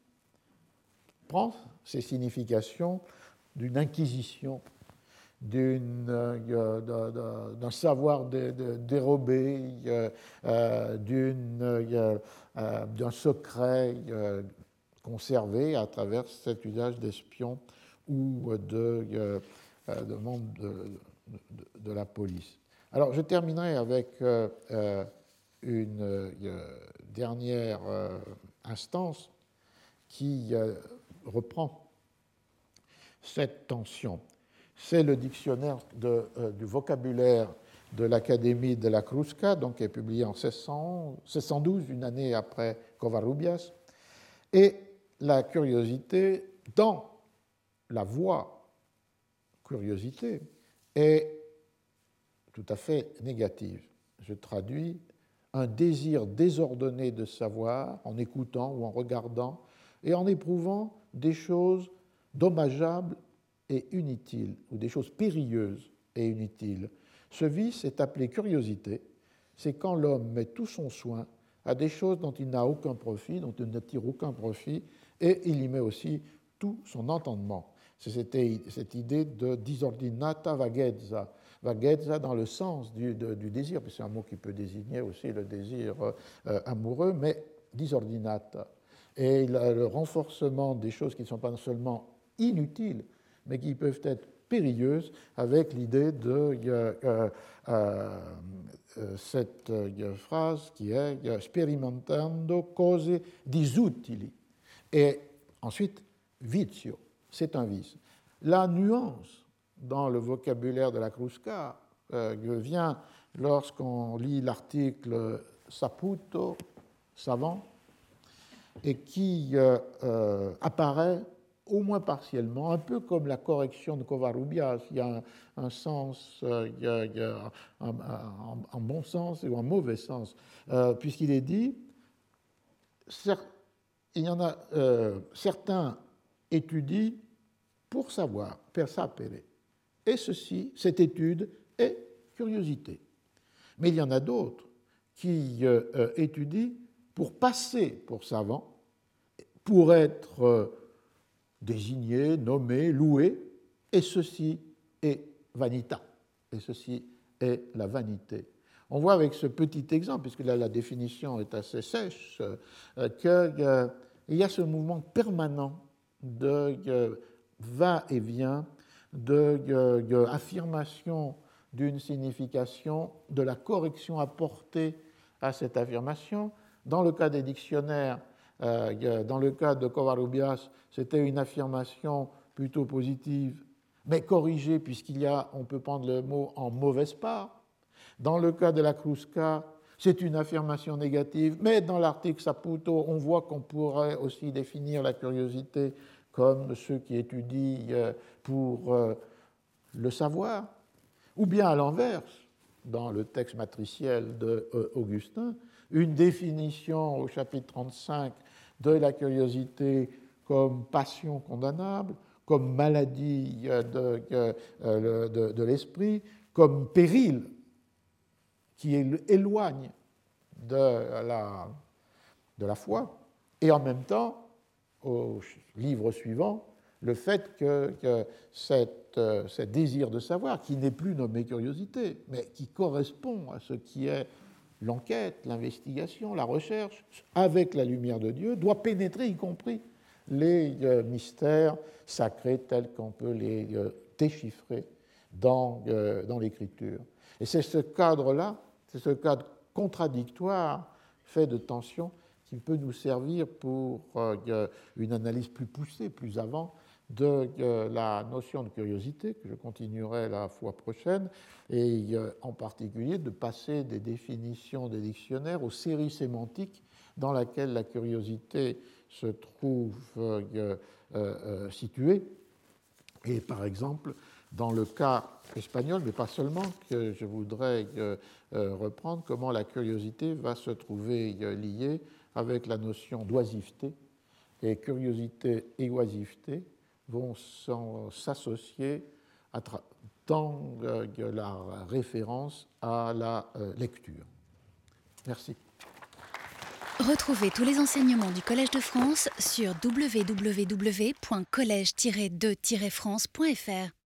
prend ces significations d'une inquisition, euh, d'un savoir dérobé, euh, euh, d'un secret conservé à travers cet usage d'espions ou de membres de, la police. Alors je terminerai avec une dernière instance qui reprend cette tension. C'est le dictionnaire euh, du vocabulaire de l'Académie de la Crusca, donc qui est publié en 1612, une année après Covarrubias. Et la curiosité, dans la voie curiosité, est tout à fait négative. Je traduis un désir désordonné de savoir en écoutant ou en regardant et en éprouvant des choses dommageables et inutiles, ou des choses périlleuses et inutiles. Ce vice est appelé curiosité. C'est quand l'homme met tout son soin à des choses dont il n'a aucun profit, dont il ne tire aucun profit, et il y met aussi tout son entendement. C'est cette idée de disordinata vaghezza, vaghezza dans le sens du, désir, parce que c'est un mot qui peut désigner aussi le désir euh, amoureux, mais disordinata et le renforcement des choses qui ne sont pas seulement inutiles, mais qui peuvent être périlleuses, avec l'idée de euh, euh, euh, cette phrase qui est sperimentando cose disutili. Et ensuite, vizio, c'est un vice. La nuance dans le vocabulaire de la Crusca vient lorsqu'on lit l'article saputo, savant, et qui apparaît au moins partiellement, un peu comme la correction de Covarrubias. Il y a un, sens, euh, il y a, un, bon sens ou un mauvais sens, puisqu'il est dit, il y en a certains étudient pour savoir, per sapere. Et ceci, cette étude est curiosité. Mais il y en a d'autres qui étudient pour passer pour savant, pour être euh, désigné, nommé, loué, et ceci est vanita, et ceci est la vanité. On voit avec ce petit exemple, puisque là la définition est assez sèche, euh, qu'il euh, y a ce mouvement permanent de va-et-vient, de affirmation d'une signification, de la correction apportée à cette affirmation, dans le cas des dictionnaires, euh, dans le cas de Covarrubias, c'était une affirmation plutôt positive, mais corrigée puisqu'il y a, on peut prendre le mot en mauvaise part. Dans le cas de la Crusca, c'est une affirmation négative, mais dans l'article Saputo, on voit qu'on pourrait aussi définir la curiosité comme ceux qui étudient euh, pour euh, le savoir, ou bien à l'inverse, dans le texte matriciel d'Augustin, une définition au chapitre 35 de la curiosité comme passion condamnable, comme maladie de, euh, de, l'esprit, comme péril qui éloigne de la, foi, et en même temps, au livre suivant, le fait que, euh, ce désir de savoir, qui n'est plus nommé curiosité, mais qui correspond à ce qui est l'enquête, l'investigation, la recherche, avec la lumière de Dieu, doit pénétrer y compris les euh, mystères sacrés tels qu'on peut les euh, déchiffrer dans, dans l'Écriture. Et c'est ce cadre-là, c'est ce cadre contradictoire, fait de tension, qui peut nous servir pour une analyse plus poussée, plus avant de euh, la notion de curiosité, que je continuerai la fois prochaine, et euh, en particulier de passer des définitions des dictionnaires aux séries sémantiques dans lesquelles la curiosité se trouve euh, située. Et par exemple, dans le cas espagnol, mais pas seulement, que je voudrais reprendre comment la curiosité va se trouver liée avec la notion d'oisiveté. Et curiosité et oisiveté vont s'associer dans la référence à la euh, lecture. Merci. Retrouvez tous les enseignements du Collège de France sur www.colège-2-france.fr.